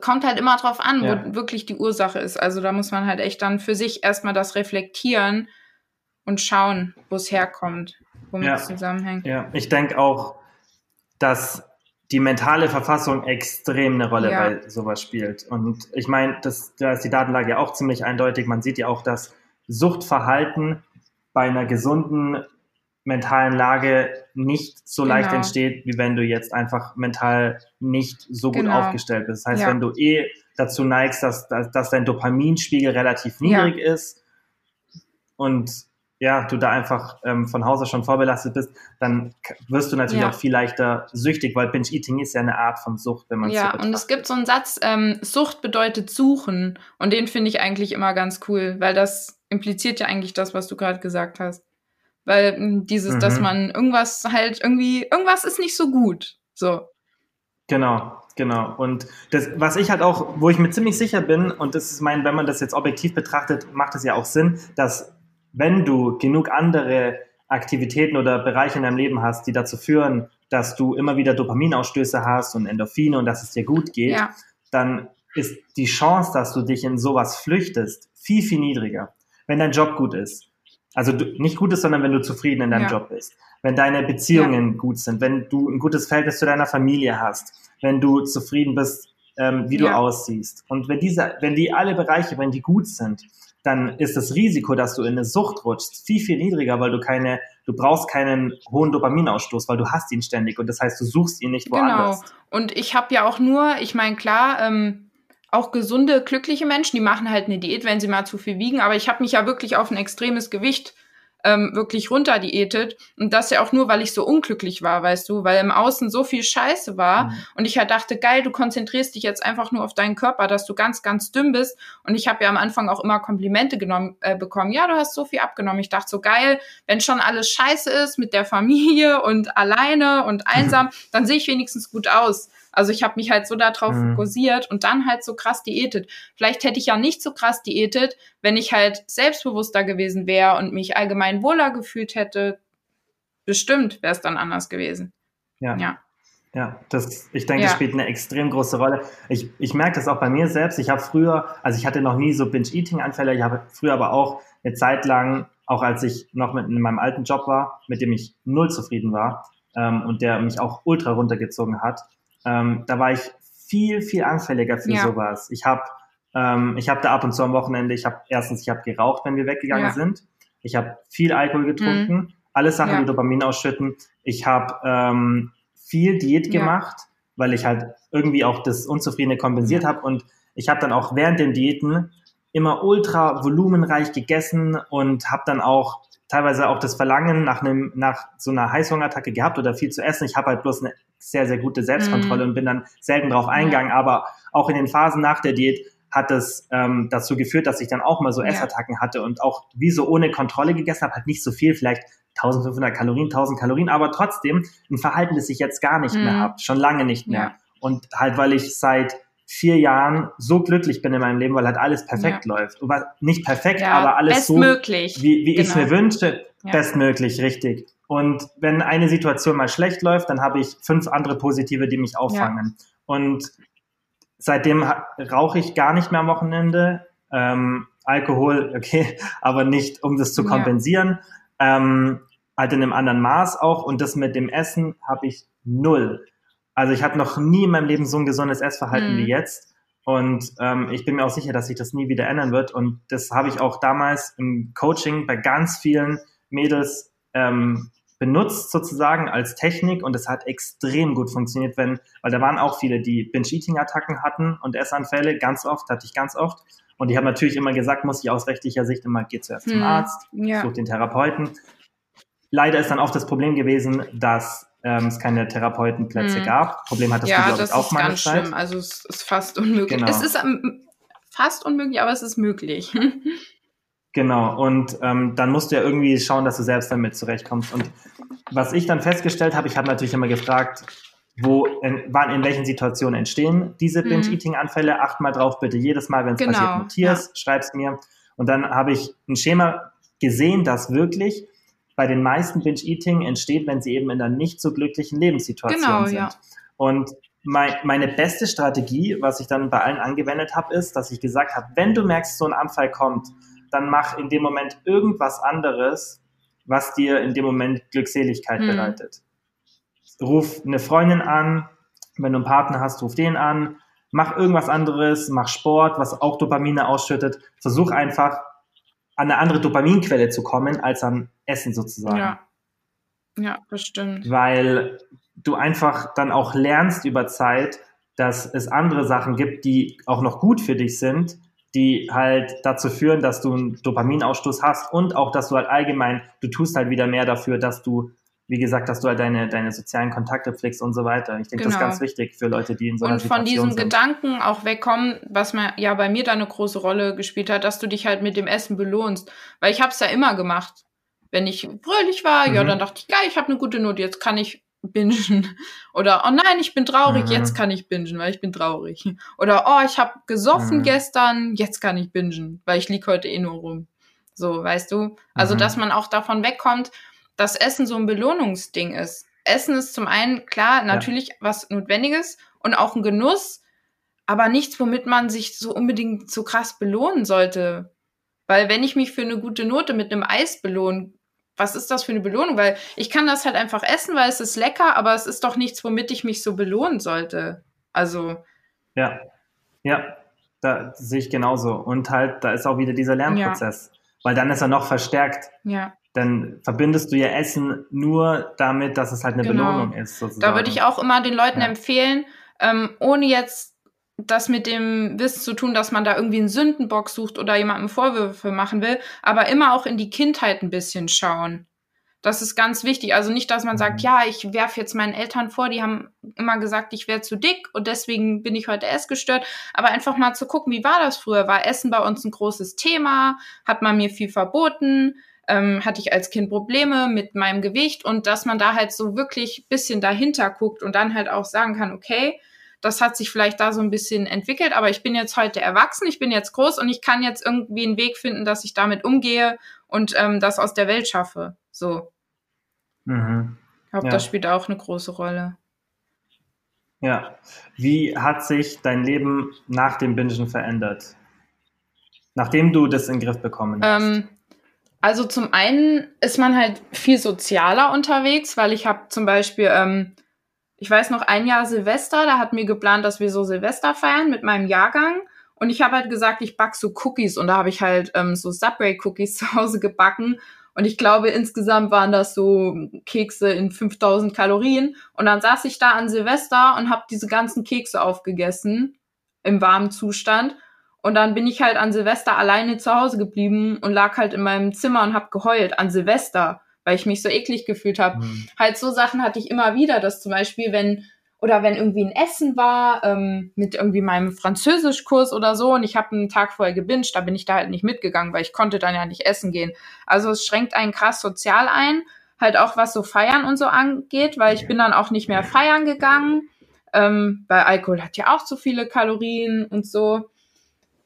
Kommt halt immer drauf an, ja. wo wirklich die Ursache ist. Also da muss man halt echt dann für sich erstmal das reflektieren und schauen, wo es herkommt, womit ja. es zusammenhängt. Ja, ich denke auch, dass die mentale Verfassung extrem eine Rolle ja. bei sowas spielt. Und ich meine, das, da ist die Datenlage ja auch ziemlich eindeutig. Man sieht ja auch, dass Suchtverhalten bei einer gesunden mentalen Lage nicht so genau. leicht entsteht, wie wenn du jetzt einfach mental nicht so gut genau. aufgestellt bist. Das heißt, ja. wenn du eh dazu neigst, dass, dass, dass dein Dopaminspiegel relativ niedrig ja. ist und ja, du da einfach ähm, von Hause schon vorbelastet bist, dann wirst du natürlich ja. auch viel leichter süchtig, weil Binge-Eating ist ja eine Art von Sucht, wenn man es Ja, so und es gibt so einen Satz, ähm, Sucht bedeutet suchen und den finde ich eigentlich immer ganz cool, weil das impliziert ja eigentlich das, was du gerade gesagt hast. Weil hm, dieses, mhm. dass man irgendwas halt irgendwie, irgendwas ist nicht so gut. So. Genau, genau. Und das, was ich halt auch, wo ich mir ziemlich sicher bin, und das ist mein, wenn man das jetzt objektiv betrachtet, macht es ja auch Sinn, dass wenn du genug andere Aktivitäten oder Bereiche in deinem Leben hast, die dazu führen, dass du immer wieder Dopaminausstöße hast und Endorphine und dass es dir gut geht, ja. dann ist die Chance, dass du dich in sowas flüchtest, viel, viel niedriger. Wenn dein Job gut ist, also du, nicht gut ist, sondern wenn du zufrieden in deinem ja. Job bist, wenn deine Beziehungen ja. gut sind, wenn du ein gutes Verhältnis zu deiner Familie hast, wenn du zufrieden bist, ähm, wie du aussiehst. Und wenn diese, wenn die alle Bereiche, wenn die gut sind, dann ist das Risiko, dass du in eine Sucht rutschst, viel, viel niedriger, weil du keine, du brauchst keinen hohen Dopaminausstoß, weil du hast ihn ständig und das heißt, du suchst ihn nicht woanders. Genau. Und ich habe ja auch nur, ich meine, klar, ähm, auch gesunde, glückliche Menschen, die machen halt eine Diät, wenn sie mal zu viel wiegen, aber ich habe mich ja wirklich auf ein extremes Gewicht ähm, wirklich runter diätet. Und das ja auch nur, weil ich so unglücklich war, weißt du, weil im Außen so viel Scheiße war. Mhm. Und ich halt dachte, geil, du konzentrierst dich jetzt einfach nur auf deinen Körper, dass du ganz, ganz dünn bist. Und ich habe ja am Anfang auch immer Komplimente genommen, äh, bekommen. Ja, du hast so viel abgenommen. Ich dachte so, geil, wenn schon alles scheiße ist mit der Familie und alleine und einsam, dann sehe ich wenigstens gut aus. Also ich habe mich halt so darauf mhm. fokussiert und dann halt so krass diätet. Vielleicht hätte ich ja nicht so krass diätet, wenn ich halt selbstbewusster gewesen wäre und mich allgemein wohler gefühlt hätte. Bestimmt wäre es dann anders gewesen. Ja. Ja. Ja, das, ich denke, ja. das spielt eine extrem große Rolle. Ich, ich merke das auch bei mir selbst. Ich habe früher, also ich hatte noch nie so Binge-Eating-Anfälle. Ich habe früher aber auch eine Zeit lang, auch als ich noch mit in meinem alten Job war, mit dem ich null zufrieden war ähm, und der mich auch ultra runtergezogen hat, ähm, da war ich viel, viel anfälliger für ja. sowas. Ich habe ähm, ich hab da ab und zu am Wochenende, ich habe erstens, ich habe geraucht, wenn wir weggegangen ja. sind. Ich habe viel Alkohol getrunken, mhm. alles Sachen, ja. die Dopamin ausschütten. Ich habe ähm, viel Diät gemacht, weil ich halt irgendwie auch das Unzufriedene kompensiert habe. Und ich habe dann auch während den Diäten immer ultra volumenreich gegessen und habe dann auch teilweise auch das Verlangen nach einem nach so einer Heißhungerattacke gehabt oder viel zu essen. Ich habe halt bloß eine sehr sehr gute Selbstkontrolle mhm. und bin dann selten drauf eingegangen. Aber auch in den Phasen nach der Diät hat es ähm, dazu geführt, dass ich dann auch mal so Essattacken ja. hatte und auch wie so ohne Kontrolle gegessen habe, halt nicht so viel, vielleicht 1500 Kalorien, 1000 Kalorien, aber trotzdem ein Verhalten, das ich jetzt gar nicht mhm. mehr habe, schon lange nicht mehr. Ja. Und halt, weil ich seit vier Jahren so glücklich bin in meinem Leben, weil halt alles perfekt ja. läuft. Und nicht perfekt, aber alles so, wie, wie genau. ich es mir wünsche, ja. bestmöglich, richtig. Und wenn eine Situation mal schlecht läuft, dann habe ich fünf andere positive, die mich auffangen. Und seitdem rauche ich gar nicht mehr am Wochenende. Ähm, Alkohol, okay, aber nicht, um das zu kompensieren. Ähm, halt in einem anderen Maß auch. Und das mit dem Essen habe ich null. Also ich hatte noch nie in meinem Leben so ein gesundes Essverhalten mhm. wie jetzt. Und ähm, ich bin mir auch sicher, dass sich das nie wieder ändern wird. Und das habe ich auch damals im Coaching bei ganz vielen Mädels ähm, benutzt sozusagen als Technik und es hat extrem gut funktioniert, wenn, weil da waren auch viele, die Binge-Eating-Attacken hatten und Essanfälle, ganz oft, hatte ich ganz oft. Und die haben natürlich immer gesagt, muss ich aus rechtlicher Sicht immer, geh zuerst hm, zum Arzt, ja. such den Therapeuten. Leider ist dann auch das Problem gewesen, dass ähm, es keine Therapeutenplätze hm. gab. Problem hat das ja, du, ich, auch mal ganz Zeit. schlimm. Also es ist fast unmöglich. Genau. Es ist fast unmöglich, aber es ist möglich. genau. Und ähm, dann musst du ja irgendwie schauen, dass du selbst damit zurechtkommst. Und was ich dann festgestellt habe, ich habe natürlich immer gefragt, wo, in, wann, in welchen Situationen entstehen diese hm. Binge-Eating-Anfälle. Acht mal drauf bitte jedes Mal, wenn es genau, passiert, notierst, ja. schreib's mir. Und dann habe ich ein Schema gesehen, das wirklich bei den meisten Binge-Eating entsteht, wenn sie eben in einer nicht so glücklichen Lebenssituation genau, sind. Ja. Und mein, meine beste Strategie, was ich dann bei allen angewendet habe, ist, dass ich gesagt habe, wenn du merkst, so ein Anfall kommt, dann mach in dem Moment irgendwas anderes, was dir in dem Moment Glückseligkeit hm. bereitet. Ruf eine Freundin an, Wenn du einen Partner hast, ruf den an, mach irgendwas anderes, mach Sport, was auch Dopamine ausschüttet. Versuch einfach an eine andere Dopaminquelle zu kommen als am Essen sozusagen. Ja. Ja, das stimmt. Weil du einfach dann auch lernst über Zeit, dass es andere Sachen gibt, die auch noch gut für dich sind, die halt dazu führen, dass du einen Dopaminausstoß hast und auch, dass du halt allgemein, du tust halt wieder mehr dafür, dass du wie gesagt, dass du halt deine, deine sozialen Kontakte pflegst und so weiter. Ich denke, genau. das ist genau. ganz wichtig für Leute, die in so einer und Situation sind. Und von diesem Gedanken auch wegkommen, was mir ja bei mir da eine große Rolle gespielt hat, dass du dich halt mit dem Essen belohnst. Weil ich habe es ja immer gemacht. Wenn ich fröhlich war, mhm. ja, dann dachte ich, geil, ich habe eine gute Note, jetzt kann ich bingen. Oder, oh nein, ich bin traurig, mhm. jetzt kann ich bingen, weil ich bin traurig. Oder, oh, ich habe gesoffen mhm. gestern, jetzt kann ich bingen, weil ich lieg heute eh nur rum. So, weißt du? Also, mhm. dass man auch davon wegkommt, dass Essen so ein Belohnungsding ist. Essen ist zum einen, klar, natürlich ja. was Notwendiges und auch ein Genuss, aber nichts, womit man sich so unbedingt so krass belohnen sollte. Weil wenn ich mich für eine gute Note mit einem Eis belohne, was ist das für eine Belohnung? Weil ich kann das halt einfach essen, weil es ist lecker, aber es ist doch nichts, womit ich mich so belohnen sollte. Also. Ja, ja, da sehe ich genauso. Und halt, da ist auch wieder dieser Lernprozess. Ja. Weil dann ist er noch verstärkt. Ja dann verbindest du ja Essen nur damit, dass es halt eine genau. Belohnung ist. Sozusagen. Da würde ich auch immer den Leuten ja. empfehlen, ähm, ohne jetzt das mit dem Wissen zu tun, dass man da irgendwie einen Sündenbock sucht oder jemandem Vorwürfe machen will, aber immer auch in die Kindheit ein bisschen schauen. Das ist ganz wichtig. Also nicht, dass man sagt, mhm. ja, ich werfe jetzt meinen Eltern vor, die haben immer gesagt, ich wäre zu dick und deswegen bin ich heute essgestört. Aber einfach mal zu gucken, wie war das früher? War Essen bei uns ein großes Thema? Hat man mir viel verboten? ähm, hatte ich als Kind Probleme mit meinem Gewicht und dass man da halt so wirklich bisschen dahinter guckt und dann halt auch sagen kann, okay, das hat sich vielleicht da so ein bisschen entwickelt, aber ich bin jetzt heute erwachsen, ich bin jetzt groß und ich kann jetzt irgendwie einen Weg finden, dass ich damit umgehe und ähm, das aus der Welt schaffe. So. Mhm. Ich glaube, ja. das spielt auch eine große Rolle. Ja. Wie hat sich dein Leben nach dem Bingen verändert? Nachdem du das in den Griff bekommen hast? Ähm, also zum einen ist man halt viel sozialer unterwegs, weil ich habe zum Beispiel, ähm, ich weiß noch ein Jahr Silvester, da hat mir geplant, dass wir so Silvester feiern mit meinem Jahrgang. Und ich habe halt gesagt, ich back so Cookies und da habe ich halt ähm, so Subway-Cookies zu Hause gebacken. Und ich glaube, insgesamt waren das so Kekse in 5000 Kalorien. Und dann saß ich da an Silvester und habe diese ganzen Kekse aufgegessen im warmen Zustand. Und dann bin ich halt an Silvester alleine zu Hause geblieben und lag halt in meinem Zimmer und hab geheult an Silvester, weil ich mich so eklig gefühlt habe. Mhm. Halt so Sachen hatte ich immer wieder, dass zum Beispiel, wenn oder wenn irgendwie ein Essen war ähm, mit irgendwie meinem Französischkurs oder so und ich habe einen Tag vorher gebinged, da bin ich da halt nicht mitgegangen, weil ich konnte dann ja nicht essen gehen. Also es schränkt einen krass sozial ein, halt auch was so Feiern und so angeht, weil ich bin dann auch nicht mehr feiern gegangen, ähm, weil Alkohol hat ja auch zu viele Kalorien und so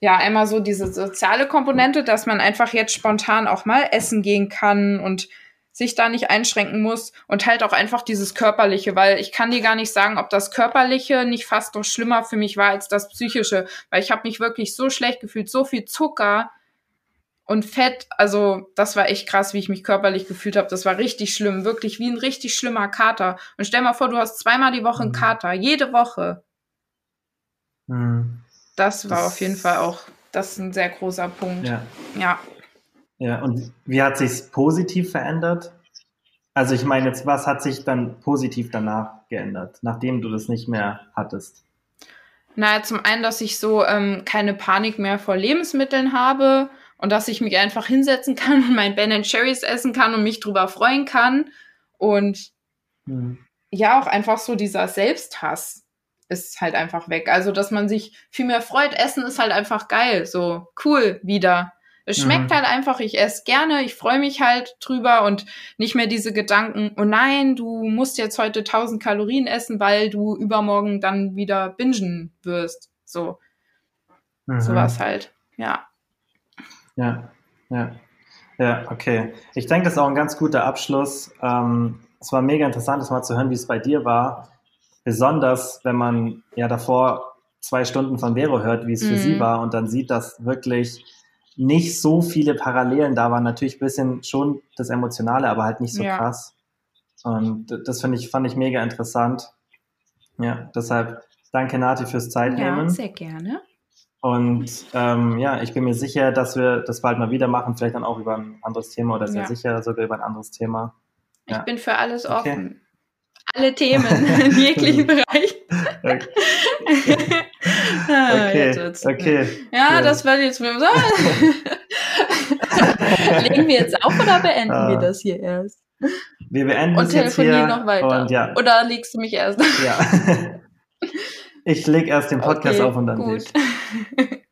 ja, einmal so diese soziale Komponente, dass man einfach jetzt spontan auch mal essen gehen kann und sich da nicht einschränken muss und halt auch einfach dieses körperliche, weil ich kann dir gar nicht sagen, ob das körperliche nicht fast noch schlimmer für mich war als das psychische, weil ich habe mich wirklich so schlecht gefühlt, so viel Zucker und Fett, also das war echt krass, wie ich mich körperlich gefühlt habe. Das war richtig schlimm, wirklich wie ein richtig schlimmer Kater. Und stell mal vor, du hast zweimal die Woche einen mhm. Kater, jede Woche. Mhm. Das war das auf jeden Fall auch, das ist ein sehr großer Punkt. Ja. Ja, ja und wie hat sich positiv verändert? Also ich meine jetzt, was hat sich dann positiv danach geändert, nachdem du das nicht mehr hattest? Naja, zum einen, dass ich so ähm, keine Panik mehr vor Lebensmitteln habe und dass ich mich einfach hinsetzen kann und mein Ben Cherries essen kann und mich drüber freuen kann. Und hm. ja, auch einfach so dieser Selbsthass ist halt einfach weg. Also, dass man sich viel mehr freut. Essen ist halt einfach geil. So cool wieder. Es schmeckt mhm. halt einfach, ich esse gerne, ich freue mich halt drüber und nicht mehr diese Gedanken, oh nein, du musst jetzt heute 1000 Kalorien essen, weil du übermorgen dann wieder bingen wirst. So. Mhm. Sowas halt, ja. Ja, ja. Ja, okay. Ich denke, das ist auch ein ganz guter Abschluss. Ähm, es war mega interessant, das mal zu hören, wie es bei dir war. Besonders, wenn man ja davor zwei Stunden von Vero hört, wie es mhm. für sie mhm. war und dann sieht, dass wirklich nicht so viele Parallelen da waren. Natürlich ein bisschen schon das Emotionale, aber halt nicht so ja. krass. Und das finde ich, fand ich mega interessant. Ja, deshalb danke Nati fürs Zeitnehmen. Ja, sehr gerne. Und ähm, ja, ich bin mir sicher, dass wir das bald mal wieder machen, vielleicht dann auch über ein anderes Thema oder sehr Ja. sicher sogar über ein anderes Thema. Ja. Ich bin für alles Okay. offen. Alle Themen in jeglichen Bereich. Okay, Ah, okay. okay. Ja, Cool. das wird jetzt mit Legen wir jetzt auf oder beenden Ah. wir das hier erst? Wir beenden Und es jetzt telefonieren hier noch weiter. und ja, Oder legst du mich erst? ja. Ich leg erst den Podcast Okay, auf und dann gut. dich.